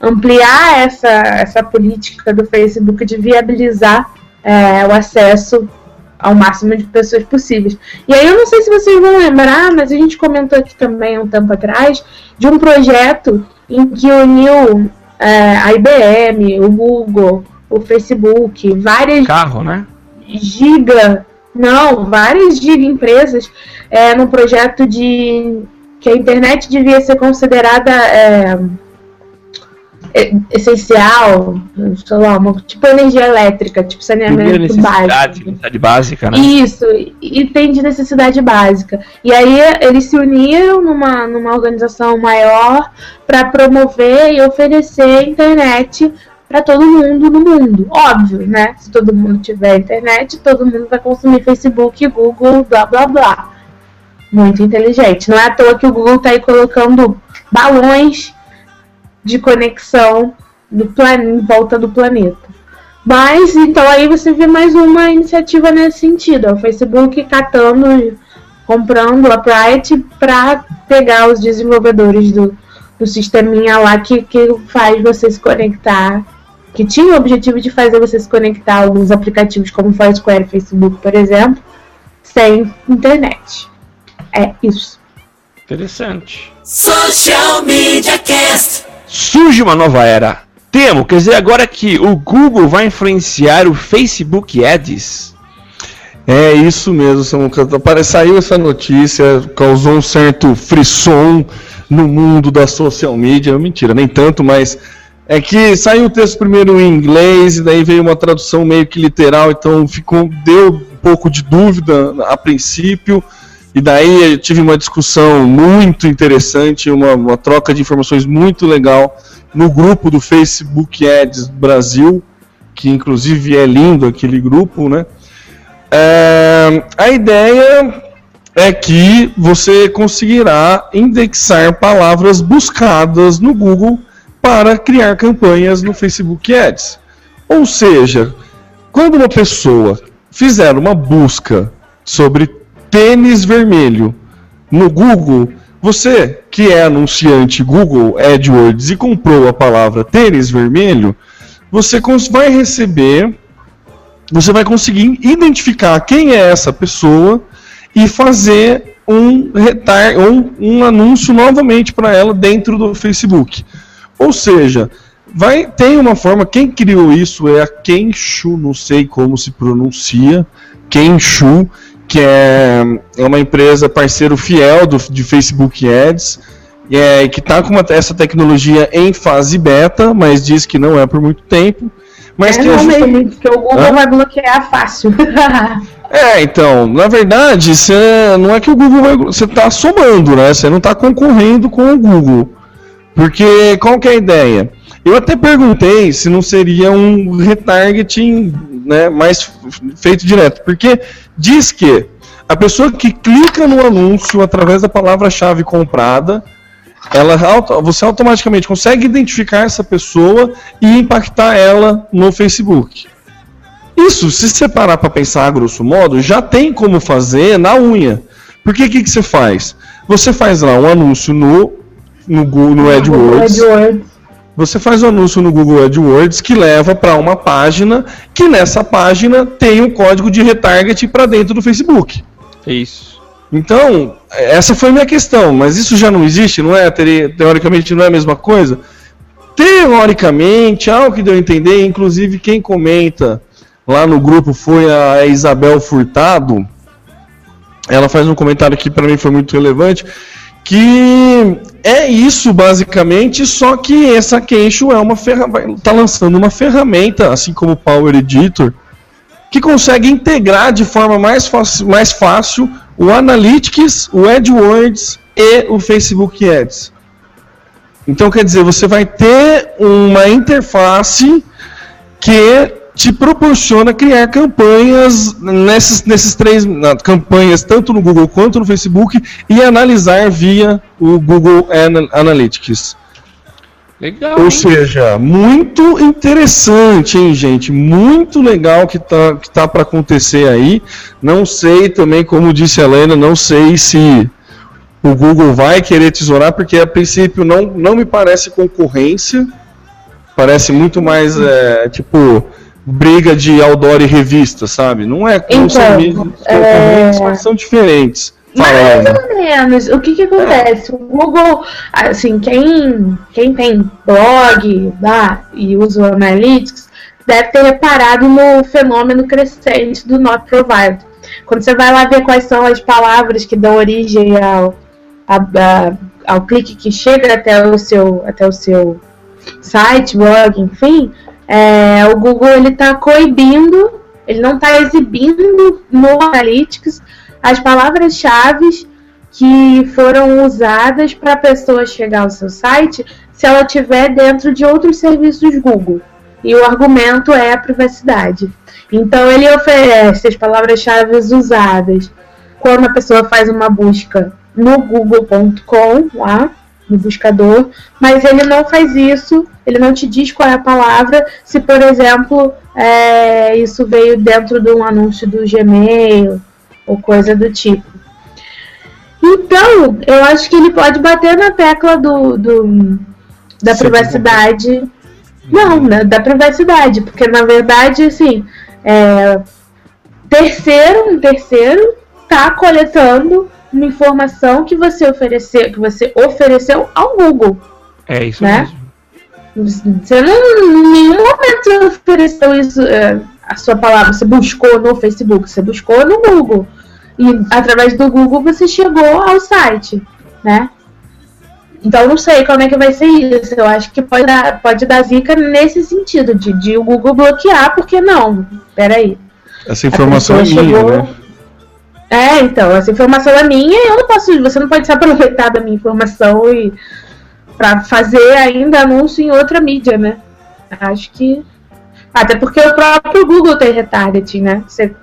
ampliar essa, essa política do Facebook de viabilizar é, o acesso ao máximo de pessoas possíveis. E aí eu não sei se vocês vão lembrar, mas a gente comentou aqui também um tempo atrás de um projeto em que uniu é, a IBM, o Google, o Facebook, várias carro, né? giga, não, várias giga empresas é, num projeto de que a internet devia ser considerada é, essencial, sei lá, uma, tipo energia elétrica, tipo saneamento necessidade, básico. necessidade básica, né? Isso, e tem de necessidade básica. E aí eles se uniram numa, numa organização maior para promover e oferecer internet para todo mundo no mundo. Óbvio, né? Se todo mundo tiver internet, todo mundo vai consumir Facebook, Google, blá blá blá. Muito inteligente. Não é à toa que o Google está aí colocando balões de conexão do plan... em volta do planeta. Mas, então aí você vê mais uma iniciativa nesse sentido. O Facebook catando, comprando a Bright para pegar os desenvolvedores do, do sisteminha lá que, que faz você se conectar. Que tinha o objetivo de fazer você se conectar a alguns aplicativos como Foursquare e Facebook, por exemplo, sem internet. É isso. Interessante. Social Media Cast. Surge uma nova era. Temo, quer dizer agora que o Google vai influenciar o Facebook Ads. É isso mesmo, Samuca. Saiu essa notícia, causou um certo frisson no mundo da social media. Mentira, nem tanto, mas É que saiu o texto primeiro em inglês, e daí veio uma tradução meio que literal, então ficou, deu um pouco de dúvida a princípio. E daí eu tive uma discussão muito interessante, uma, uma troca de informações muito legal no grupo do Facebook Ads Brasil, que inclusive é lindo aquele grupo, né? É, a ideia é que você conseguirá indexar palavras buscadas no Google para criar campanhas no Facebook Ads. Ou seja, quando uma pessoa fizer uma busca sobre tênis vermelho no Google, você que é anunciante Google AdWords e comprou a palavra tênis vermelho, você vai receber, você vai conseguir identificar quem é essa pessoa e fazer um, retar um, um anúncio novamente para ela dentro do Facebook. Ou seja, vai tem uma forma, quem criou isso é a Kenshu, não sei como se pronuncia, Kenshu, que é, é uma empresa parceiro fiel do, de Facebook Ads, é, que está com uma, essa tecnologia em fase beta, mas diz que não é por muito tempo. Mas é que realmente, justamente- porque o Google vai bloquear fácil. É, então, na verdade, cê, não é que o Google vai. Você está somando, né? Você não está concorrendo com o Google. Porque qual que é a ideia? Eu até perguntei se não seria um retargeting né, mais feito direto. Porque diz que a pessoa que clica no anúncio através da palavra-chave comprada, ela você automaticamente consegue identificar essa pessoa e impactar ela no Facebook. Isso, se você parar para pensar a grosso modo, já tem como fazer na unha. Porque o que, que você faz? Você faz lá um anúncio no, no, Google, no AdWords. AdWords. Você faz um anúncio no Google AdWords que leva para uma página que nessa página tem um código de retarget para dentro do Facebook. Isso. Então, essa foi a minha questão, mas isso já não existe, não é? Teori- Teoricamente não é a mesma coisa? Teoricamente, ao que deu a entender, inclusive quem comenta lá no grupo foi a Isabel Furtado. Ela faz um comentário que para mim foi muito relevante, que é isso basicamente, só que essa Kensho é uma ferramenta, tá lançando uma ferramenta, assim como o Power Editor, que consegue integrar de forma mais fácil, mais fácil o Analytics, o AdWords e o Facebook Ads. Então, quer dizer, você vai ter uma interface que te proporciona criar campanhas nesses, nesses três campanhas, tanto no Google quanto no Facebook, e analisar via o Google Ana- Analytics. Legal. Ou hein? seja, muito interessante, hein, gente? Muito legal que tá, que tá para acontecer aí. Não sei também, como disse a Helena, não sei se o Google vai querer tesourar, porque a princípio não, não me parece concorrência. Parece muito mais, é, tipo, briga de outdoor e revista, sabe? Não é Então, são mesmos concorrentes, mas são diferentes. Mais ou menos. O que que acontece? O Google, assim, quem, quem tem blog lá e usa o Analytics deve ter reparado no fenômeno crescente do Not Provided. Quando você vai lá ver quais são as palavras que dão origem ao, a- a- ao clique que chega até o seu, até o seu site, blog, enfim, é, o Google ele está coibindo, ele não está exibindo no Analytics as palavras-chave que foram usadas para a pessoa chegar ao seu site se ela estiver dentro de outros serviços Google. E o argumento é a privacidade. Então ele oferece as palavras-chave usadas quando a pessoa faz uma busca no google.com lá no buscador, mas ele não faz isso, ele não te diz qual é a palavra, se por exemplo é, isso veio dentro de um anúncio do Gmail ou coisa do tipo. Então, eu acho que ele pode bater na tecla do, do- da privacidade. Não, né, da privacidade, porque na verdade, assim, é, terceiro, um terceiro tá coletando uma informação que você ofereceu, que você ofereceu ao Google. É isso né? mesmo. Você não, em nenhum momento ofereceu isso, é, a sua palavra, você buscou no Facebook, você buscou no Google. E através do Google você chegou ao site, né? Então não sei como é que vai ser isso. Eu acho que pode dar, pode dar zica nesse sentido, de, de o Google bloquear, porque não. Peraí. Essa informação é minha, chegou- né? É, então, essa informação é minha e eu não posso. Você não pode se aproveitar da minha informação e para fazer ainda anúncio em outra mídia, né? Acho que. Até porque o próprio Google tem retargeting, né? Você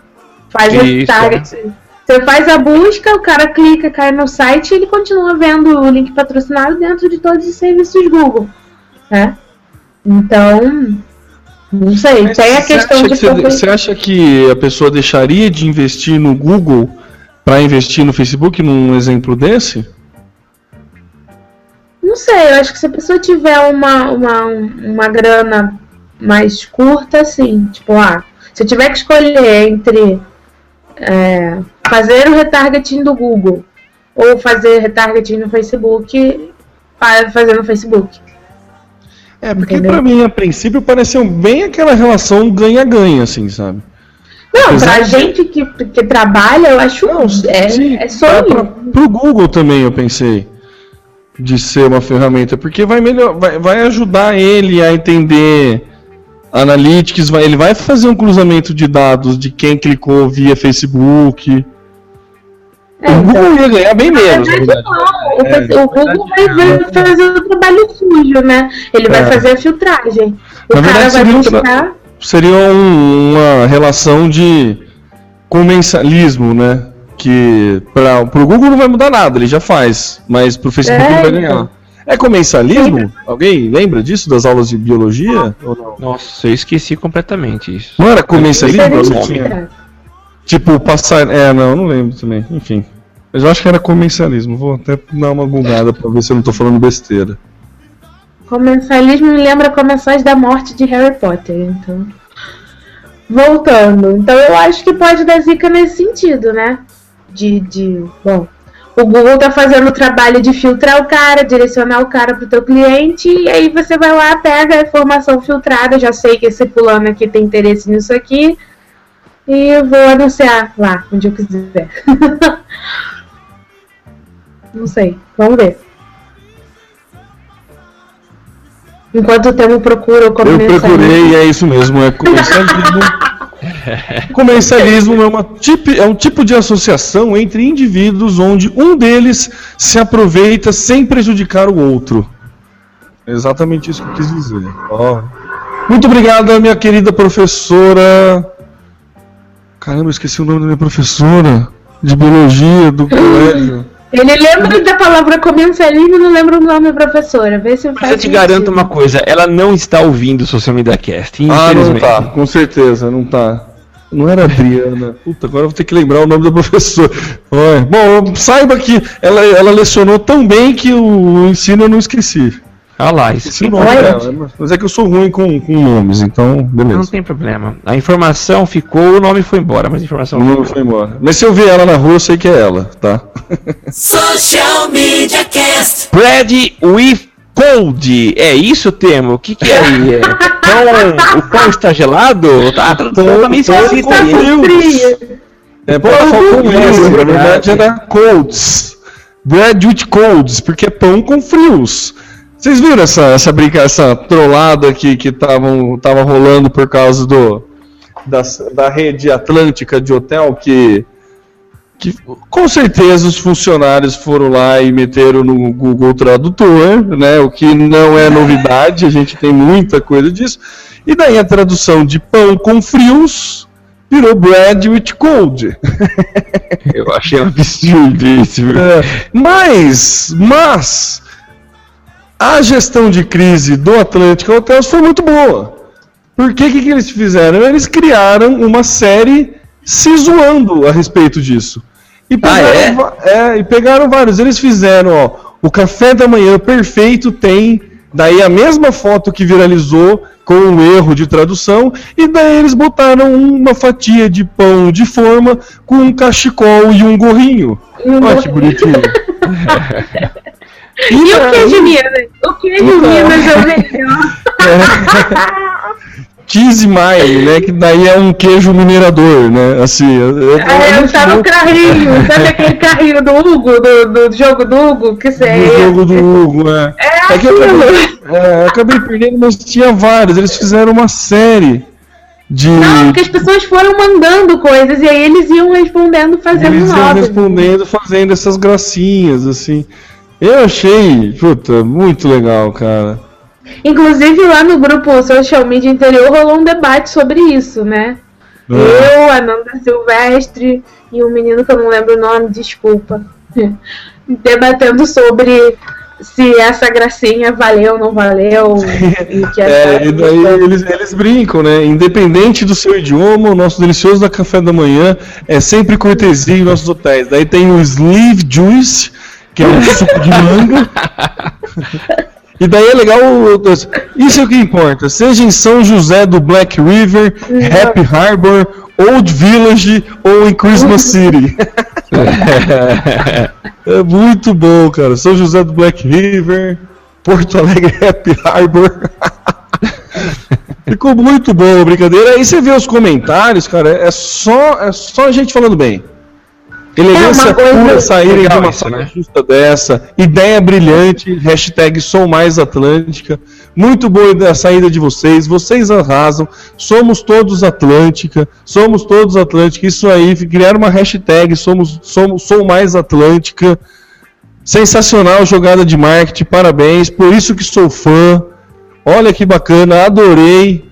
faz Isso, retargeting. Você faz a busca, o cara clica, cai no site e ele continua vendo o link patrocinado dentro de todos os serviços Google, né? Então, não sei. Mas tem a questão de que você, você acha que a pessoa deixaria de investir no Google para investir no Facebook num exemplo desse? Não sei, eu acho que se a pessoa tiver uma, uma, uma grana mais curta, assim, tipo, ah, se eu tiver que escolher entre é, fazer o retargeting do Google ou fazer retargeting no Facebook, fa- fazer no Facebook. É, porque Entendeu? pra mim, a princípio, pareceu bem aquela relação ganha-ganha, assim, sabe? Não, Apesar pra de- gente que, que trabalha, eu acho é, Sim, é pra, sonho. pra, pro Google também, eu pensei, de ser uma ferramenta, porque vai, melhor, vai, vai ajudar ele a entender analytics, vai, ele vai fazer um cruzamento de dados de quem clicou via Facebook. É, o Google ia ganhar bem menos, na verdade. não. O, É, o Google vai, vai fazer o trabalho sujo, né? Ele vai É. fazer a filtragem. O Na cara verdade, vai seria buscar. seria um- uma relação de comensalismo, né? Que para o Google não vai mudar nada, ele já faz, mas para o Facebook É, ele vai então. ganhar. É comensalismo? Alguém lembra disso das aulas de biologia? Ou não? Nossa, eu esqueci completamente isso. Não era comensalismo? Seria Tipo, passar. É, não, não lembro também. Enfim. Mas eu acho que era comensalismo. Vou até dar uma googada pra ver se eu não tô falando besteira. Comensalismo me lembra Comensais da Morte de Harry Potter, então. Voltando. Então eu acho que pode dar zica nesse sentido, né? De. de bom. O Google tá fazendo o trabalho de filtrar o cara, direcionar o cara pro teu cliente, e aí você vai lá, pega a informação filtrada, já sei que esse fulano aqui tem interesse nisso aqui, e vou anunciar lá, onde eu quiser. Não sei, vamos ver. Enquanto o Temo procura o Eu comensalismo. procurei e é isso mesmo, é comensalismo. comensalismo é, uma tipe- é um tipo de associação entre indivíduos onde um deles se aproveita sem prejudicar o outro. É exatamente isso que eu quis dizer. Ó. Muito obrigado, minha querida professora. Caramba, eu esqueci o nome da minha professora de biologia do colégio. Ele lembra da palavra comensalismo e não lembra o nome da professora. Vê se Mas eu te garanto uma coisa, ela não está ouvindo o Social Media Cast, Ah, não tá, com certeza, não tá. Não era Adriana. Puta, agora eu vou ter que lembrar o nome da professora. Olha, Bom, saiba que ela, ela lecionou tão bem que o ensino eu não esqueci. Ah lá, isso Esqueci o que nome Olha. dela, mas é que eu sou ruim com, com nomes, então não beleza. tem problema. A informação ficou, o nome foi embora, mas a informação O nome foi embora. Mas se eu ver ela na rua, eu sei que é ela, tá? Social Media Cast. Bread with cold. É isso o termo? O que, que é aí? É pão, o pão está gelado? Tá, tá, tá, meio esquisito aí. É, pão com frio, na verdade era colds. Bread with colds, porque é pão com frios. Vocês viram essa, essa brinca, essa trollada que, que tavam, tava rolando por causa do, da, da rede atlântica de hotel que, que com certeza os funcionários foram lá e meteram no Google Tradutor, né? O que não é novidade, a gente tem muita coisa disso. E daí a tradução de pão com frios virou bread with cold. Eu achei um absurdo isso. viu? É, mas, mas a gestão de crise do Atlântico Hotels foi muito boa. Por que, que, que eles fizeram? Eles criaram uma série se zoando a respeito disso. E pegaram, é? va- é, e pegaram vários. Eles fizeram, ó, o café da manhã perfeito tem daí a mesma foto que viralizou com um erro de tradução, e daí eles botaram uma fatia de pão de forma com um cachecol e um gorrinho. Olha que bonitinho. E o queijo Minas? O queijo Então. Minas é o melhor. cheese mile, né? Que daí é um queijo minerador, né? Assim, é, eu muito tava no carrinho, sabe aquele carrinho do Hugo, do, do jogo do Hugo, que você do jogo do Hugo, é. É É que eu acabei, é, eu acabei perdendo, mas tinha vários. Eles fizeram uma série de. Não, porque as pessoas foram mandando coisas e aí eles iam respondendo, fazendo Eles iam respondendo, fazendo essas gracinhas, assim. Eu achei, puta, muito legal, cara. Inclusive lá no grupo Social Media Interior rolou um debate sobre isso, né? É. Eu, a Nanda Silvestre e um menino que eu não lembro o nome, desculpa. Debatendo sobre se essa gracinha valeu ou não valeu. e que É, e daí eles, eles brincam, né? Independente do seu idioma, o nosso delicioso da café da manhã é sempre cortesia em nossos hotéis. Daí tem o Sleeve Juice, que é suco de manga. E daí é legal, isso é o que importa. Seja em São José do Black River, Happy Harbor, Old Village ou em Christmas City. é muito bom, cara. São José do Black River, Porto Alegre, Happy Harbor. Ficou muito bom a brincadeira. Aí você vê os comentários, cara, é só, é só a gente falando bem. Elegância É uma coisa pura saírem de uma isso, né? justa dessa. Ideia brilhante, hashtag sou mais Atlântica. Muito boa a saída de vocês, vocês arrasam. Somos todos Atlântica, somos todos Atlântica. Isso aí, criaram uma hashtag, somos, somos, sou mais Atlântica. Sensacional jogada de marketing, parabéns. Por isso que sou fã. Olha que bacana, adorei.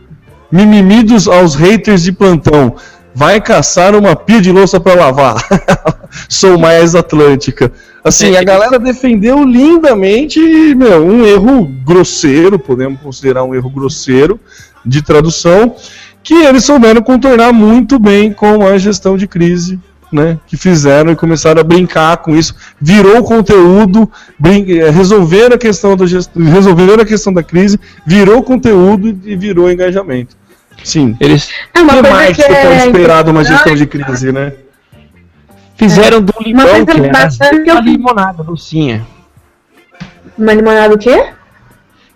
Mimimi dos aos haters de plantão. Vai caçar uma pia de louça para lavar. Sou mais Atlântica. Assim, a galera defendeu lindamente, meu, um erro grosseiro, podemos considerar um erro grosseiro de tradução, que eles souberam contornar muito bem com a gestão de crise, né, que fizeram e começaram a brincar com isso, virou conteúdo, eh, resolveram a questão da gestão, resolveram a questão da crise, virou conteúdo e virou engajamento. Sim. Eles É uma coisa mais que é esperado uma gestão de impressionante. crise, né? fizeram do Uma limão, coisa que era bastante que eu uma limonada, docinha. Uma limonada o quê?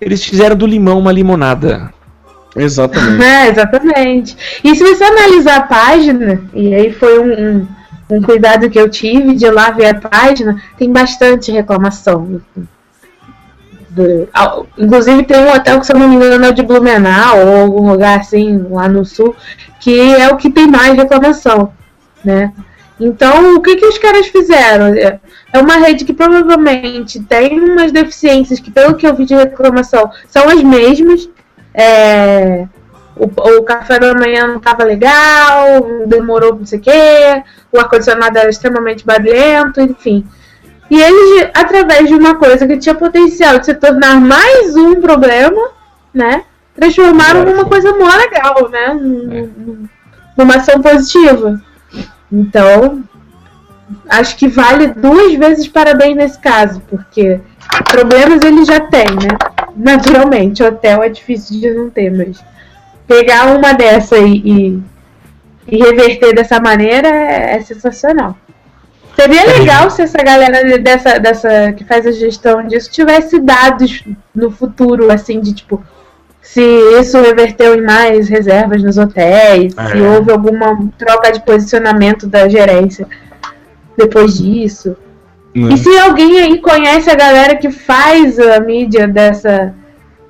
Eles fizeram do limão uma limonada. Exatamente. É, exatamente. E se você analisar a página, e aí foi um, um, um cuidado que eu tive de lá ver a página, tem bastante reclamação. Inclusive tem um hotel que, se eu não me engano, é de Blumenau ou algum lugar assim, lá no sul, que é o que tem mais reclamação, né? Então, o que, que os caras fizeram? É é uma rede que provavelmente tem umas deficiências que, pelo que eu vi de reclamação, são as mesmas. É, o, o café da manhã não estava legal, demorou não sei o quê, o ar-condicionado era extremamente barulhento, enfim. E eles, através de uma coisa que tinha potencial de se tornar mais um problema, né? Transformaram numa coisa mó legal, né? num- num- Numa ação positiva. Então, acho que vale duas vezes parabéns nesse caso, porque problemas ele já tem, né? Naturalmente, hotel é difícil de não ter, mas pegar uma dessa e, e, e reverter dessa maneira é, é sensacional. Seria legal se essa galera dessa, dessa que faz a gestão disso tivesse dados no futuro, assim, de tipo, se isso reverteu em mais reservas nos hotéis, se É. houve alguma troca de posicionamento da gerência depois disso. Né? E se alguém aí conhece a galera que faz a mídia dessa.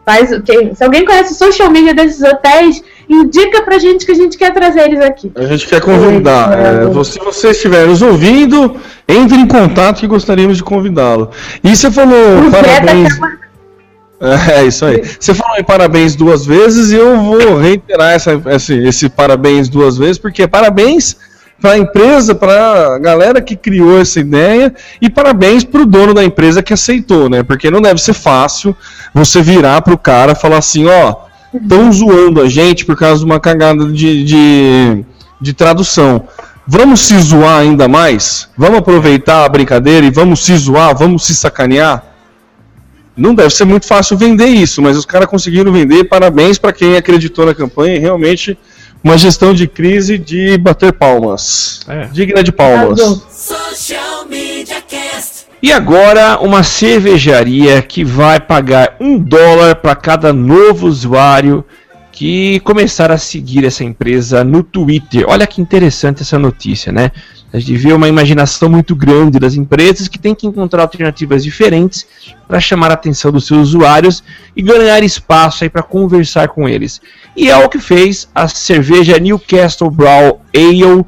Faz, o que, se alguém conhece o social media desses hotéis, indica pra gente que a gente quer trazer eles aqui. A gente quer convidar. É, se você estiver nos ouvindo, entre em contato que gostaríamos de convidá-lo. E você falou O Zé parabéns. tá É isso aí. Você falou em parabéns duas vezes e eu vou reiterar essa, esse, esse parabéns duas vezes, porque parabéns para a empresa, para a galera que criou essa ideia e parabéns para o dono da empresa que aceitou, né? Porque não deve ser fácil você virar para o cara e falar assim: ó, estão zoando a gente por causa de uma cagada de, de, de tradução. Vamos se zoar ainda mais? Vamos aproveitar a brincadeira e vamos se zoar, vamos se sacanear? Não deve ser muito fácil vender isso, mas os caras conseguiram vender. Parabéns para quem acreditou na campanha. Realmente uma gestão de crise de bater palmas. É. Digna de palmas. Social. E agora, uma cervejaria que vai pagar um dólar para cada novo usuário que começaram a seguir essa empresa no Twitter. Olha que interessante essa notícia, né? A gente vê uma imaginação muito grande das empresas que têm que encontrar alternativas diferentes para chamar a atenção dos seus usuários e ganhar espaço aí para conversar com eles. E é o que fez a cerveja Newcastle Brown Ale.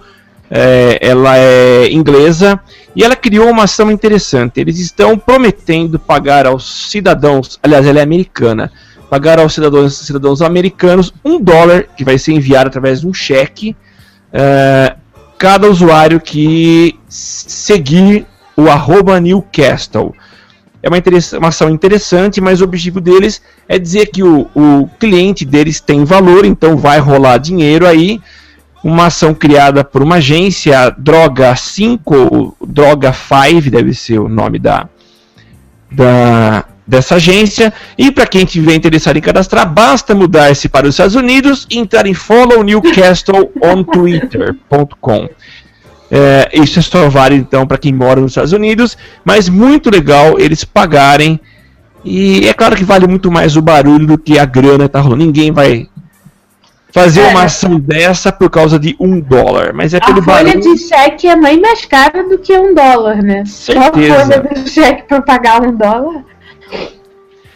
É, ela é inglesa e ela criou uma ação interessante. Eles estão prometendo pagar aos cidadãos, aliás, ela é americana, pagar aos cidadãos, cidadãos americanos um dólar que vai ser enviado através de um cheque. é, cada usuário que seguir o arroba Newcastle. É uma, uma ação interessante, mas o objetivo deles é dizer que o, o cliente deles tem valor, então vai rolar dinheiro aí. Uma ação criada por uma agência, Droga 5, ou Droga 5 deve ser o nome da, da dessa agência. E para quem tiver interessado em cadastrar, basta mudar-se para os Estados Unidos e entrar em follow Newcastle on twitter.com. É, isso é só válido então para quem mora nos Estados Unidos, mas muito legal eles pagarem. E é claro que vale muito mais o barulho do que a grana tá rolando. Ninguém vai fazer É. uma ação dessa por causa de um dólar, mas é pelo A folha barulho. de cheque é bem mais cara do que um dólar, né? Só a Certeza. folha de cheque pra pagar um dólar.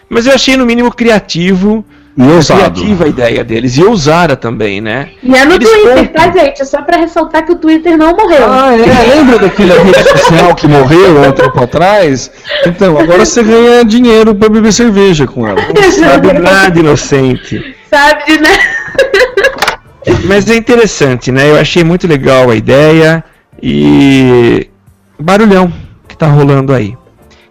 Mas eu achei no mínimo criativo, E ousado. criativa a ideia deles e ousada também, né? E é no Eles Twitter, compram. tá, gente? É só pra ressaltar que o Twitter não morreu. Ah, é? Lembra daquele rede social que morreu há um tempo atrás? Então, agora você ganha dinheiro pra beber cerveja com ela. Sabe nada inocente. Sabe, né? Mas é interessante, né? Eu achei muito legal a ideia e barulhão que tá rolando aí.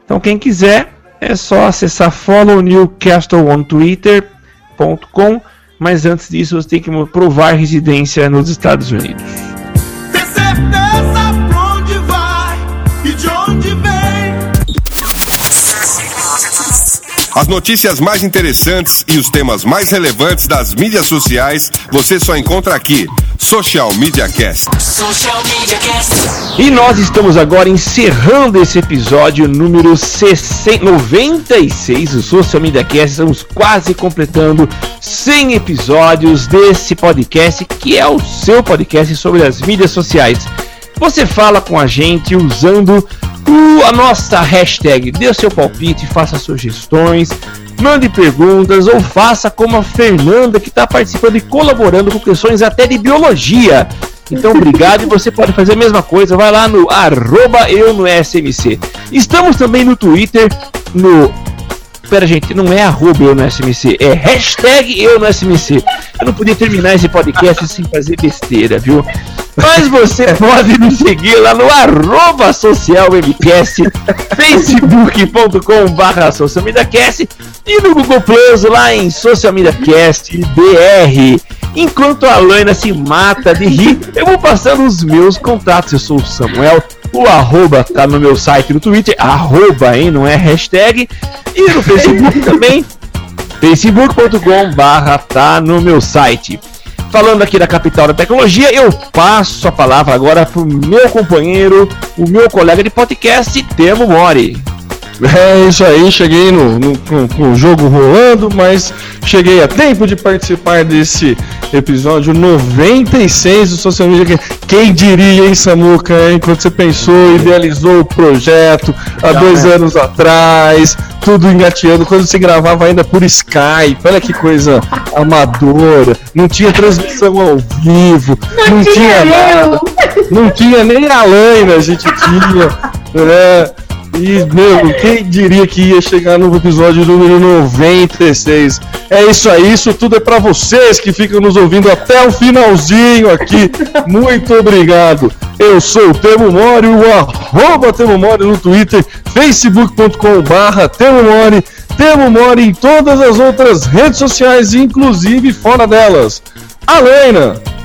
Então quem quiser é só acessar follow Newcastle on twitter.com, mas antes disso você tem que provar residência nos Estados Unidos. As notícias mais interessantes e os temas mais relevantes das mídias sociais você só encontra aqui. Social Media Cast. Social Media Cast. E nós estamos agora encerrando esse episódio número 60 96 do Social Media Cast. Estamos quase completando 100 episódios desse podcast, que é o seu podcast sobre as mídias sociais. Você fala com a gente usando a nossa hashtag, dê o seu palpite, faça sugestões, mande perguntas ou faça como a Fernanda que está participando e colaborando com questões até de biologia. Então, obrigado e você pode fazer a mesma coisa. Vai lá no arroba eu no SMC. Estamos também no Twitter, no. Pera, gente, não é arroba eu no SMC, é hashtag eu no SMC. Eu não podia terminar esse podcast sem fazer besteira, viu? Mas você pode nos seguir lá no arroba socialmcast, facebook.com barra socialmediacast e no Google Plus lá em Social Media Cast BR. Enquanto a Laina se mata de rir, eu vou passando os meus contatos. Eu sou o Samuel, o arroba tá no meu site no Twitter, arroba, hein, não é hashtag. E no Facebook também, facebook.com barra tá no meu site. Falando aqui da capital da tecnologia, eu passo a palavra agora pro meu companheiro, o meu colega de podcast, Temo Mori. É isso aí, cheguei no, no- com, o jogo rolando, mas cheguei a tempo de participar desse episódio 96 do Social Media. Quem diria, hein, Samuca, hein? Quando você pensou, idealizou o projeto há dois né? anos atrás, tudo engateando, quando você gravava ainda por Skype, olha que coisa amadora, não tinha transmissão ao vivo, não, tinha nada. Não tinha nem a Laina, a gente tinha. né? E, meu, quem diria que ia chegar no episódio número 96? É isso aí, isso tudo é pra vocês que ficam nos ouvindo até o finalzinho aqui. Muito obrigado. Eu sou o Temo Mori, o arroba Temo Mori no Twitter, facebook.com barra Temo Mori, Temo Mori em todas as outras redes sociais, inclusive fora delas. Alena!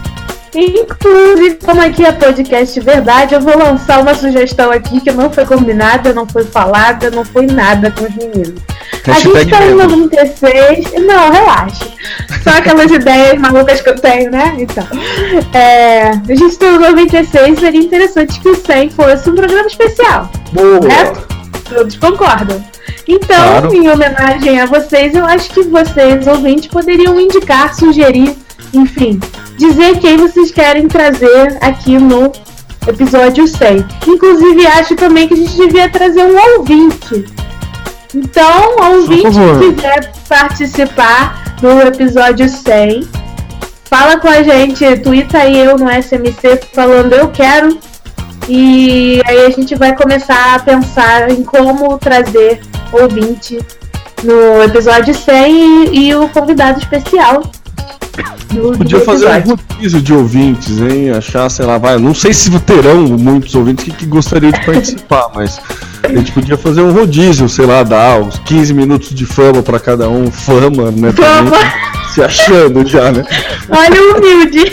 Inclusive, como aqui é podcast verdade, eu vou lançar uma sugestão aqui que não foi combinada, não foi falada, não foi nada com os meninos. A gente tá em medo. 96. Não, relaxa. Só aquelas ideias malucas que eu tenho, né? Então. É, a gente tá em 96, seria interessante que o 100 fosse um programa especial. Boa! Né? Todos concordam. Então, Claro. em homenagem a vocês, eu acho que vocês, ouvintes, poderiam indicar, sugerir, enfim, dizer quem vocês querem trazer aqui no episódio 100. Inclusive, acho também que a gente devia trazer um ouvinte. Então, ouvinte que quiser participar do episódio 100, fala com a gente, twitta aí eu no SMC falando eu quero. E aí a gente vai começar a pensar em como trazer ouvinte no episódio 100 e, e o convidado especial. Do, do Podia fazer um rodízio de ouvintes, hein? Achar, sei lá, vai. Não sei se terão muitos ouvintes que, que gostariam de participar, mas a gente podia fazer um rodízio, sei lá, dar uns 15 minutos de fama pra cada um. Fama, né? também, Fama. Se achando já, né? Olha o humilde.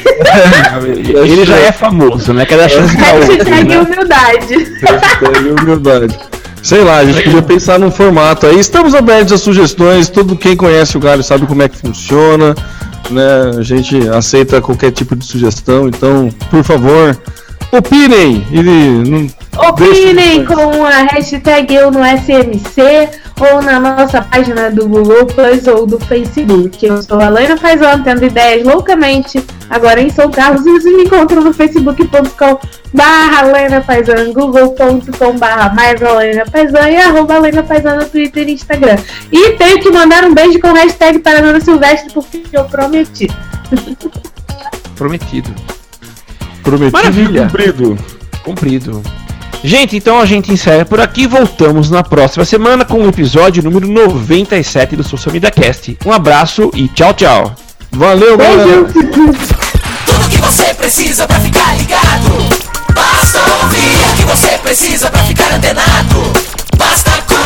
Ele já é famoso, né? Cada chance outro, Hashtag né? humildade. Hashtag humildade. Sei lá, a gente podia pensar num formato aí. Estamos abertos a sugestões. Todo quem conhece o Galho sabe como é que funciona. Né? A gente aceita qualquer tipo de sugestão. Então, por favor, opinem. E Opinem com a hashtag eu no SMC ou na nossa página do Google Plus ou do Facebook. Eu sou a Laina Fazão, tendo ideias loucamente agora em São Carlos e vocês me encontram no facebook.com barra Lena Fazan, google.com barra mais a Lena Fazan e arroba Lena Fazan no Twitter e Instagram. E tenho que mandar um beijo com hashtag para Ana Silvestre porque eu prometi. Prometido. Prometido Maravilha. e cumprido. Cumprido. Gente, então a gente encerra por aqui. Voltamos na próxima semana com o episódio número 97 do Social Media Cast. Um abraço e tchau, tchau. Valeu, galera. Tudo que você precisa pra ficar ligado. Basta ouvir o que você precisa pra ficar antenado.